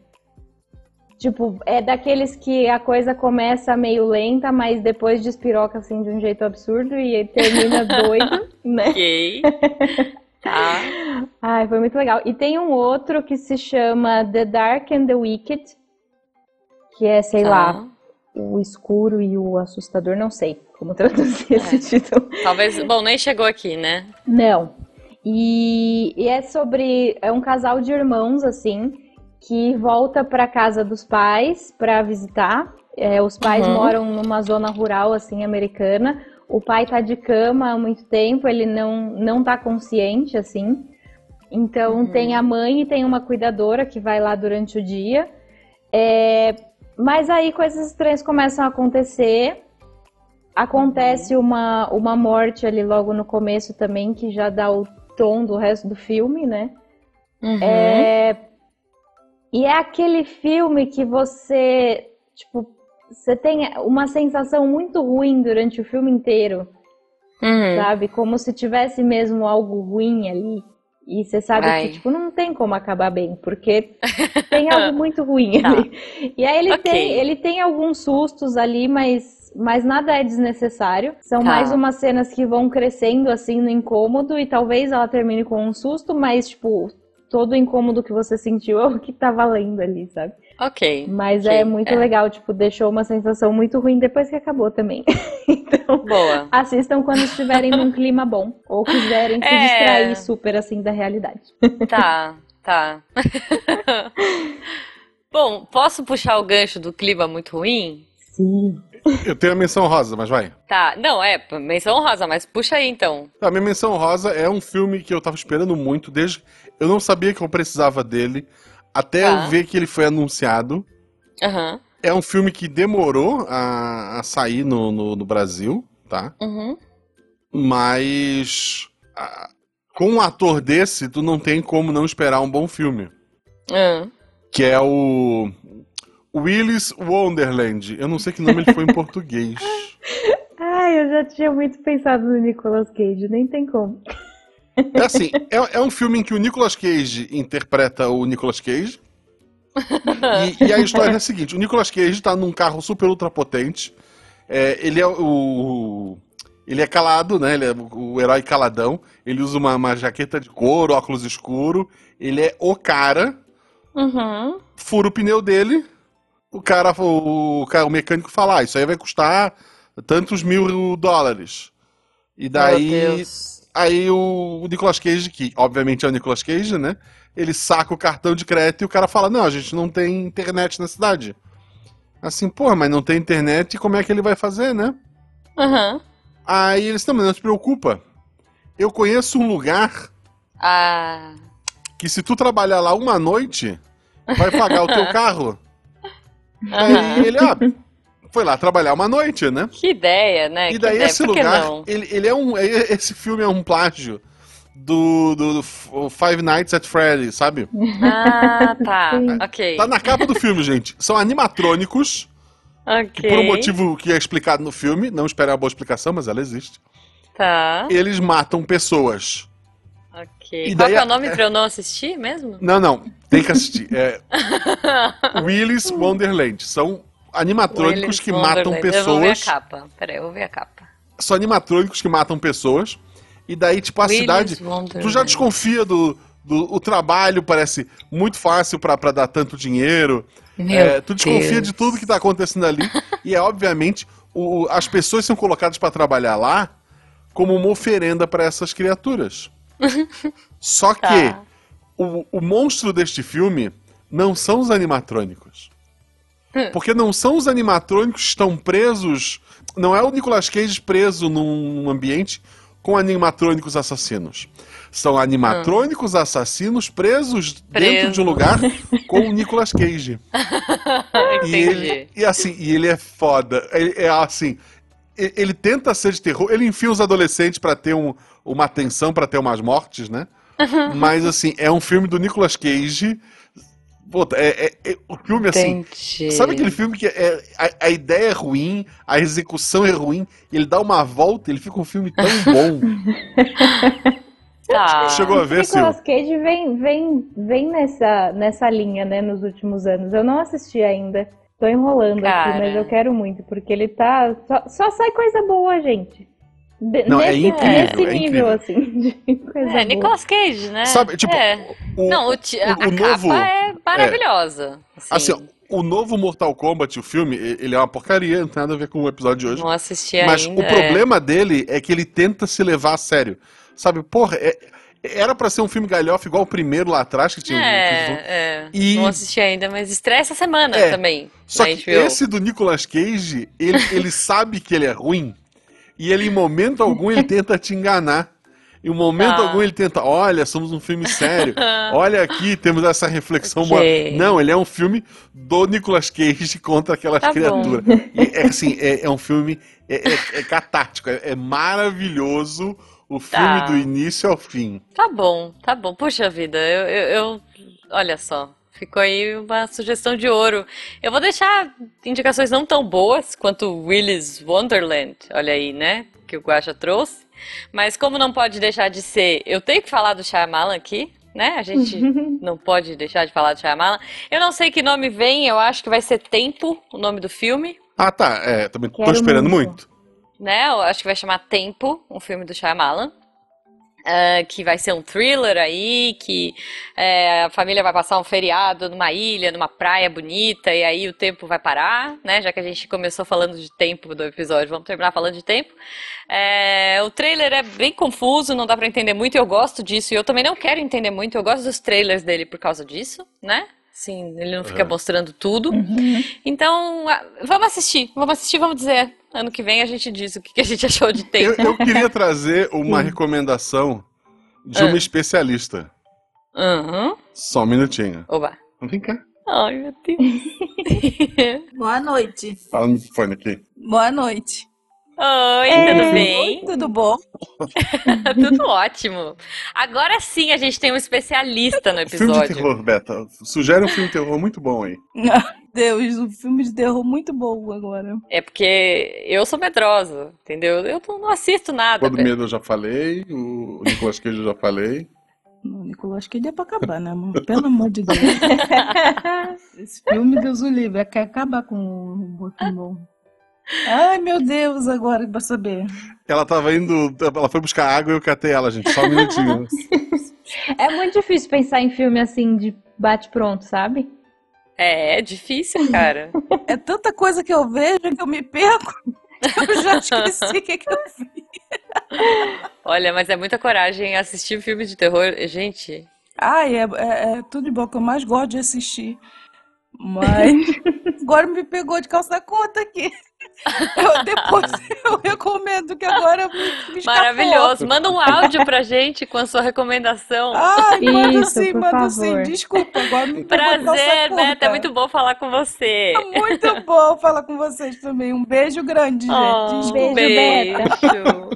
Tipo, é daqueles que a coisa começa meio lenta, mas depois despiroca assim de um jeito absurdo e termina doido, né? Ok. Tá. Ai, foi muito legal. E tem um outro que se chama The Dark and the Wicked, que é, sei tá. lá, o escuro e o assustador, não sei como traduzir esse título. Talvez... Bom, nem chegou aqui, né? Não. E, e é sobre. É um casal de irmãos, assim, que volta para casa dos pais para visitar. É, os pais Uhum. moram numa zona rural, assim, americana. O pai tá de cama há muito tempo, ele não, não tá consciente, assim. Então Uhum. tem a mãe e tem uma cuidadora que vai lá durante o dia. É, mas aí coisas estranhas começam a acontecer. Acontece uma, uma morte ali logo no começo também, que já dá o tom do resto do filme, né? Uhum. É, E é aquele filme que você, tipo, você tem uma sensação muito ruim durante o filme inteiro, Uhum. sabe? Como se tivesse mesmo algo ruim ali. E você sabe Ai. que, tipo, não tem como acabar bem, porque tem algo muito ruim Tá. ali. E aí ele, Ok. tem, ele tem alguns sustos ali, mas, mas nada é desnecessário. São Tá. mais umas cenas que vão crescendo, assim, no incômodo, e talvez ela termine com um susto, mas, tipo, todo o incômodo que você sentiu é o que tá valendo ali, sabe? Ok. Mas Ok, é muito é. legal, tipo, deixou uma sensação muito ruim depois que acabou também. então, Boa. assistam quando estiverem num clima bom, ou quiserem se É. distrair super, assim, da realidade. Tá, tá. Bom, posso puxar o gancho do clima muito ruim? Sim. Eu tenho a menção rosa, mas vai. Tá, não, é, menção honrosa, mas puxa aí então. A minha menção rosa é um filme que eu tava esperando muito desde. Eu não sabia que eu precisava dele até Tá. eu ver que ele foi anunciado. Aham. É um filme que demorou a, a sair no, no, no Brasil, tá? Uhum. Mas. ah, com um ator desse, tu não tem como não esperar um bom filme. Ah. Que é o. Willis Wonderland. Eu não sei que nome ele foi em português. Ai, eu já tinha muito pensado no Nicolas Cage, nem tem como. É assim, é, é um filme em que o Nicolas Cage interpreta o Nicolas Cage. E, e a história é a seguinte: o Nicolas Cage tá num carro super ultra potente. É, ele é o. Ele é calado, né? Ele é o, o herói caladão. Ele usa uma, uma jaqueta de couro, óculos escuro. Ele é o cara. Uhum. Fura o pneu dele. O cara, o, o mecânico fala: ah, isso aí vai custar tantos mil dólares. E daí. Aí o, o Nicolas Cage, que obviamente é o Nicolas Cage, né? Ele saca o cartão de crédito e o cara fala: Não, a gente não tem internet na cidade. Assim, porra, mas não tem internet, como é que ele vai fazer, né? Aham. Aí eles também não se preocupa. Eu conheço um lugar Ah. que se tu trabalhar lá uma noite, vai pagar o teu carro. Aí ele, ah, foi lá trabalhar uma noite, né? Que ideia, né? E Que daí esse que lugar, ele, ele é um. é- Esse filme é um plágio do, do, do Five Nights at Freddy's, sabe? Ah, tá. Ok. Tá na capa do filme, gente. São animatrônicos, que Ok. por um motivo que é explicado no filme, não espera uma boa explicação, mas ela existe. Tá. Eles matam pessoas. Ok. E Qual daí que é o nome pra eu não assistir mesmo? Não, não, tem que assistir. É Willis Wonderland. São animatrônicos Willis que matam Wonderland. Eu vou ver a pessoas. capa. Peraí, eu vou ver a capa. São animatrônicos que matam pessoas. E daí, tipo, a Willis cidade. Wonderland. Tu já desconfia do. do o trabalho parece muito fácil pra dar tanto dinheiro. Meu É, tu desconfia Deus. de tudo que tá acontecendo ali. e é obviamente, o- as pessoas são colocadas pra trabalhar lá como uma oferenda pra essas criaturas. Só que Tá. o, o monstro deste filme não são os animatrônicos. Hum. Porque não são os animatrônicos que estão presos. Não é o Nicolas Cage preso num ambiente com animatrônicos assassinos. São animatrônicos assassinos presos dentro Preso. de um lugar com o Nicolas Cage. E ele, e assim, e ele é foda. Ele é assim, ele tenta ser de terror, ele enfia os adolescentes pra ter um- uma atenção, pra ter umas mortes, né? Mas assim, é um filme do Nicolas Cage. Puta, é, é- é- o filme assim. Entendi. Sabe aquele filme que é, a, a ideia é ruim, a execução é ruim, e ele dá uma volta, ele fica um filme tão bom. Tá. Chegou a O ver, Nicolas Sil? Cage vem, vem, vem nessa, nessa linha, né, nos últimos anos. Eu não assisti ainda. Tô enrolando Cara. aqui, mas eu quero muito, porque ele tá. Só, só sai coisa boa, gente. De- Não, é nesse, incrível, nesse é nível, incrível. assim, de coisa É, boa. Nicolas Cage, né? Sabe, tipo, É. o, Não, o a, o- novo- capa é maravilhosa. assim, ó, o novo Mortal Kombat, o filme, ele é uma porcaria, não tem nada a ver com o episódio de hoje. Não assisti Mas ainda. o problema dele é que ele tenta se levar a sério. Sabe, porra, é- era pra ser um filme galhofa igual o primeiro lá atrás, que tinha um- É, é. E- Não assisti ainda, mas estreia essa semana É. também. Só que HBO. esse do Nicolas Cage, ele, ele sabe que ele é ruim, e ele, em momento algum, ele tenta te enganar. Em momento Tá. algum, ele tenta, olha, somos um filme sério. Olha aqui, temos essa reflexão. Ok. moral." Não, ele é um filme do Nicolas Cage contra aquelas Tá criaturas. E, é assim, é, é um filme é, é, é catártico, é, é maravilhoso o filme Tá. do início ao fim. Tá bom, tá bom. Puxa vida, eu, eu, eu- Olha só, ficou aí uma sugestão de ouro. Eu vou deixar indicações não tão boas quanto Willis Wonderland, olha aí, né? Que o Guaxa trouxe. Mas como não pode deixar de ser, eu tenho que falar do Shyamalan aqui, né? A gente não pode deixar de falar do Shyamalan. Eu não sei que nome vem, eu acho que vai ser Tempo, o nome do filme. Ah, tá. É, também tô Quero esperando muito. muito. né? Eu acho que vai chamar Tempo, um filme do Shyamalan. Ah, que vai ser um thriller aí, que é, a família vai passar um feriado numa ilha, numa praia bonita, e aí o tempo vai parar, né? Já que a gente começou falando de tempo do episódio, vamos terminar falando de tempo. É, o trailer é bem confuso, não dá pra entender muito, e eu gosto disso, e eu também não quero entender muito, eu gosto dos trailers dele por causa disso, né? Sim, ele não fica Uhum. mostrando tudo. Então, ah, vamos assistir, vamos assistir, vamos dizer. Ano que vem a gente diz o que a gente achou de tempo. Eu, eu queria trazer uma recomendação de uma Ah. especialista. Uhum. Só um minutinho. Oba. Vem cá. Ai, meu Deus. Boa noite. Fala no microfone aqui. Boa noite. Oi, É. tudo bem? Tudo bom? Tudo ótimo. Agora sim a gente tem um especialista no Filme de episódio. terror, Beta. Sugere um filme de terror muito bom aí. Deus, um filme de terror muito bom agora. É porque eu sou medrosa, entendeu? Eu não assisto nada. Todo velho. Medo eu já falei, o Nicolas Cage eu já falei. Não, Nicolas, que é pra acabar, né, amor? Pelo amor de Deus. Esse filme, Deus o livre, quer acabar com o Bom. Ai, meu Deus, agora pra saber. Ela tava indo, ela foi buscar água e eu catei ela, gente. Só um minutinho. É muito difícil pensar em filme assim de bate-pronto, sabe? É, é difícil, cara. É tanta coisa que eu vejo que eu me perco. Eu já esqueci o que, que eu vi. Olha, mas é muita coragem assistir filme de terror. Gente, Ai, é, é, é tudo de bom que eu mais gosto de assistir. Mas agora me pegou de calça curta aqui. Eu, depois eu recomendo que agora me, me maravilhoso. Manda um áudio pra gente com a sua recomendação. Ai, manda Isso, sim, manda sim. Desculpa, agora me Prazer. Beta. É muito bom falar com você. É muito bom falar com vocês também. Um beijo grande, gente. Oh, Desculpa. Beijo, beijo.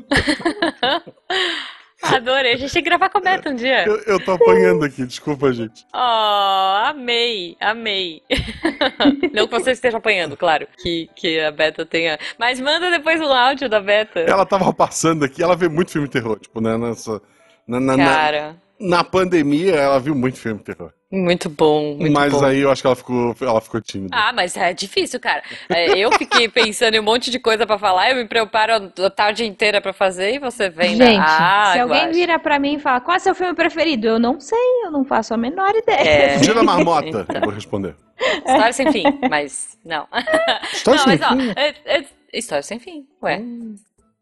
Adorei. A gente tem que gravar com a Beta um dia. Eu, eu tô apanhando aqui, desculpa, gente. Oh, amei, amei. Não que você esteja apanhando, claro, que, que a Beta tenha. Mas manda depois um áudio da Beta. Ela tava passando aqui, ela vê muito filme terror, tipo, né, nessa, na, na, na, Cara, na pandemia ela viu muito filme de terror. muito bom, muito Mas bom. aí eu acho que ela ficou, ela ficou tímida. Ah, mas é difícil, cara. É, eu fiquei pensando em um monte de coisa pra falar, eu me preparo a tarde inteira pra fazer e você vem Gente, na se alguém vira pra mim e fala, qual é seu filme preferido? Eu não sei, eu não faço a menor ideia. É, da marmota, Então. eu vou responder. história sem fim, mas não. História não, sem mas ó, fim? é- é- história sem fim, ué.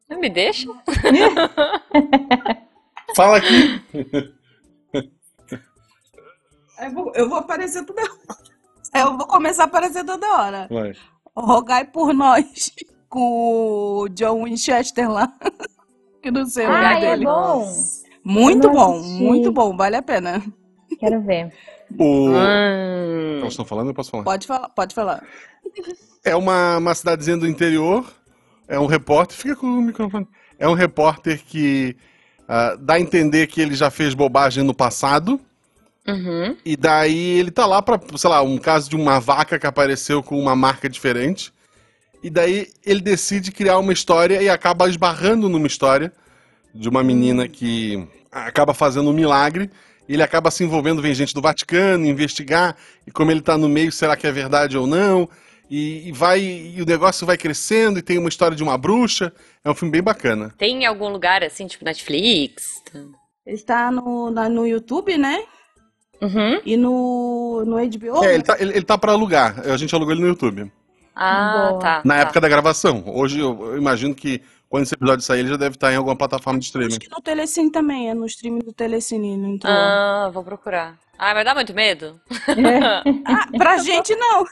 Não me deixa? Fala aqui. Eu vou, eu vou aparecer toda Eu vou começar a aparecer toda hora. Vai. Rogai por nós com o John Winchester lá. Que não sei o nome Ai, é dele. bom. Muito bom, muito bom, vale a pena. Quero ver. O... Hum. Elas estão falando, eu posso falar. Pode falar, pode falar. É uma, uma cidadezinha do interior. É um repórter. Fica com o microfone. É um repórter que ah, dá a entender que ele já fez bobagem no passado. Uhum. E daí ele tá lá pra, sei lá, um caso de uma vaca que apareceu com uma marca diferente. E daí ele decide criar uma história e acaba esbarrando numa história de uma menina que acaba fazendo um milagre. E ele acaba se envolvendo, vem gente do Vaticano investigar. E como ele tá no meio, será que é verdade ou não? E, e vai e o negócio vai crescendo e tem uma história de uma bruxa. É um filme bem bacana. Tem em algum lugar assim, tipo Netflix? Ele está no, na- no YouTube, né? Uhum. E no, no HBO. É, ele tá, ele, ele tá pra alugar. A gente alugou ele no YouTube. Ah, Boa. tá. Na tá. época da gravação. Hoje eu, eu imagino que quando esse episódio sair, ele já deve estar em alguma plataforma de streaming. Acho que no Telecine também, é no streaming do Telecine, não entrou. Ah, vou procurar. Ah, mas dá muito medo? Ah, pra gente não.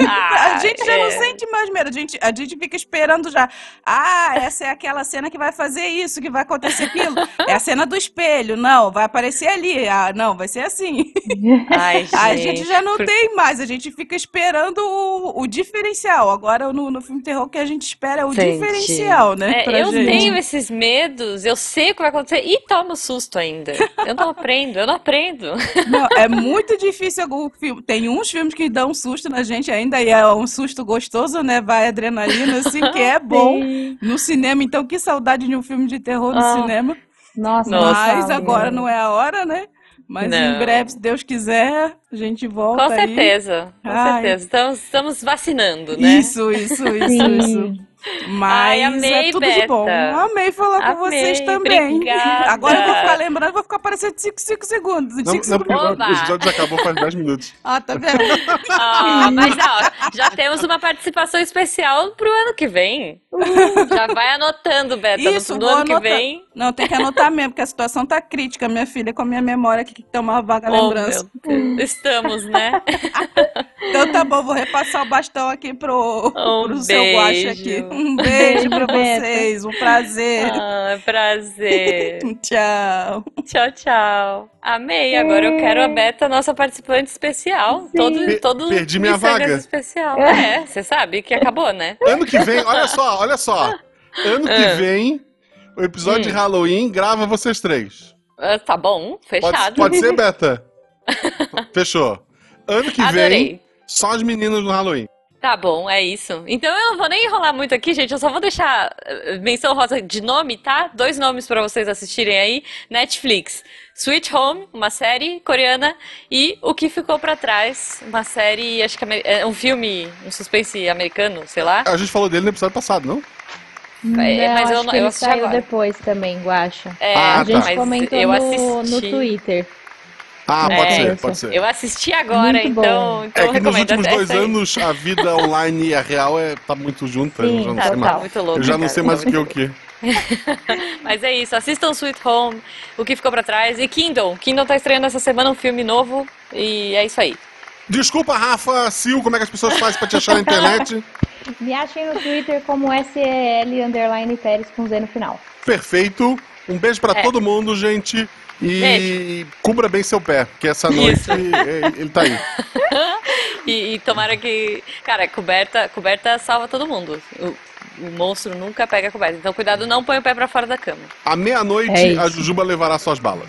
Ah, A gente já não é. sente mais medo. A gente, a gente fica esperando já. Ah, essa é aquela cena que vai fazer isso, que vai acontecer aquilo. É a cena do espelho. Não, vai aparecer ali. Ah, não, vai ser assim. Ai, A gente já não tem mais. A gente fica esperando o, o diferencial. Agora, no, no filme terror, o que a gente espera é o Entendi. diferencial, né? É, eu gente. tenho esses medos, eu sei o que vai acontecer e tomo susto ainda. Eu não aprendo, eu não aprendo. Não, é muito difícil algum filme. Tem uns filmes que dão susto na gente gente ainda e é um susto gostoso, né? Vai adrenalina, assim, que é bom. No cinema, então, que saudade de um filme de terror no Ah, cinema. Nossa, Nossa. Mas sabe, agora não é a hora, né? Mas Não. em breve, se Deus quiser, a gente volta Com aí. certeza, com Ai. certeza. Estamos, estamos vacinando, né? Isso, isso, isso, Sim. isso. Mas Ai, amei, é tudo de bom. Beta. Amei falar com Amei, vocês também. obrigada. Agora eu vou ficar lembrando, vou ficar parecendo 5, 5 segundos. Não, 5 não, segundos. o episódio já acabou faz 10 minutos. Ah, tá vendo? Ah, mas ó, já temos uma participação especial pro ano que vem. Já vai anotando, Beta. no- Isso, no, ano que anotar. vem. Não, tem que anotar mesmo, porque a situação tá crítica, minha filha, com a minha memória aqui, que tem uma vaga Oh, lembrança. Estamos, né? Então tá bom, vou repassar o bastão aqui pro, Um pro seu guache aqui. beijo. Um beijo pra Beijo, vocês, um prazer. Ah, prazer. Tchau. Tchau, tchau. Amei. Agora eu quero a Beta, nossa participante especial. Sim. Todo, todo perdi minha vaga. especial. É, você sabe que acabou, né? Ano que vem, olha só, olha só. Ano que Ah. vem, o episódio Hum. de Halloween grava vocês três. Ah, Tá bom, Pode, fechado. pode ser, Beta? Fechou. Ano que vem, Adorei. só as meninas no Halloween. Tá bom, é isso. Então eu não vou nem enrolar muito aqui, gente. Eu só vou deixar eh, menção rosa de nome, tá? Dois nomes pra vocês assistirem aí. Netflix. Sweet Home, uma série coreana, e O que ficou pra trás, uma série, acho que amer- é um filme, um suspense americano, sei lá. A gente falou dele no episódio passado, não? É, mas Não, eu acho não- que eu ele assisti saiu agora. depois também, Guaxa. É, Ah, a gente tá. mas comentou eu no, assisti. no Twitter. Ah, É. pode ser, pode ser. Eu assisti agora, Muito bom. então, então É eu que nos últimos dois aí. anos a vida online e a real é, tá muito junta. eu Sim, já não Tá, sei tá mais. muito louco. Eu já não cara. sei mais o que é o que. Mas é isso, assistam Sweet Home, o que ficou pra trás. E Kingdom. Kingdom tá estreando essa semana um filme novo. E é isso aí. Desculpa, Rafa, Sil, como é que as pessoas fazem pra te achar na internet? Me achem no Twitter como SEL underline Pérez com Z no final. Perfeito. Um beijo pra É. todo mundo, gente. E Beijo. cubra bem seu pé, que essa noite ele tá aí. E, e tomara que. Cara, coberta, coberta salva todo mundo. O, o monstro nunca pega a coberta. Então, cuidado, não põe o pé pra fora da cama. À meia-noite, É a Jujuba levará suas balas.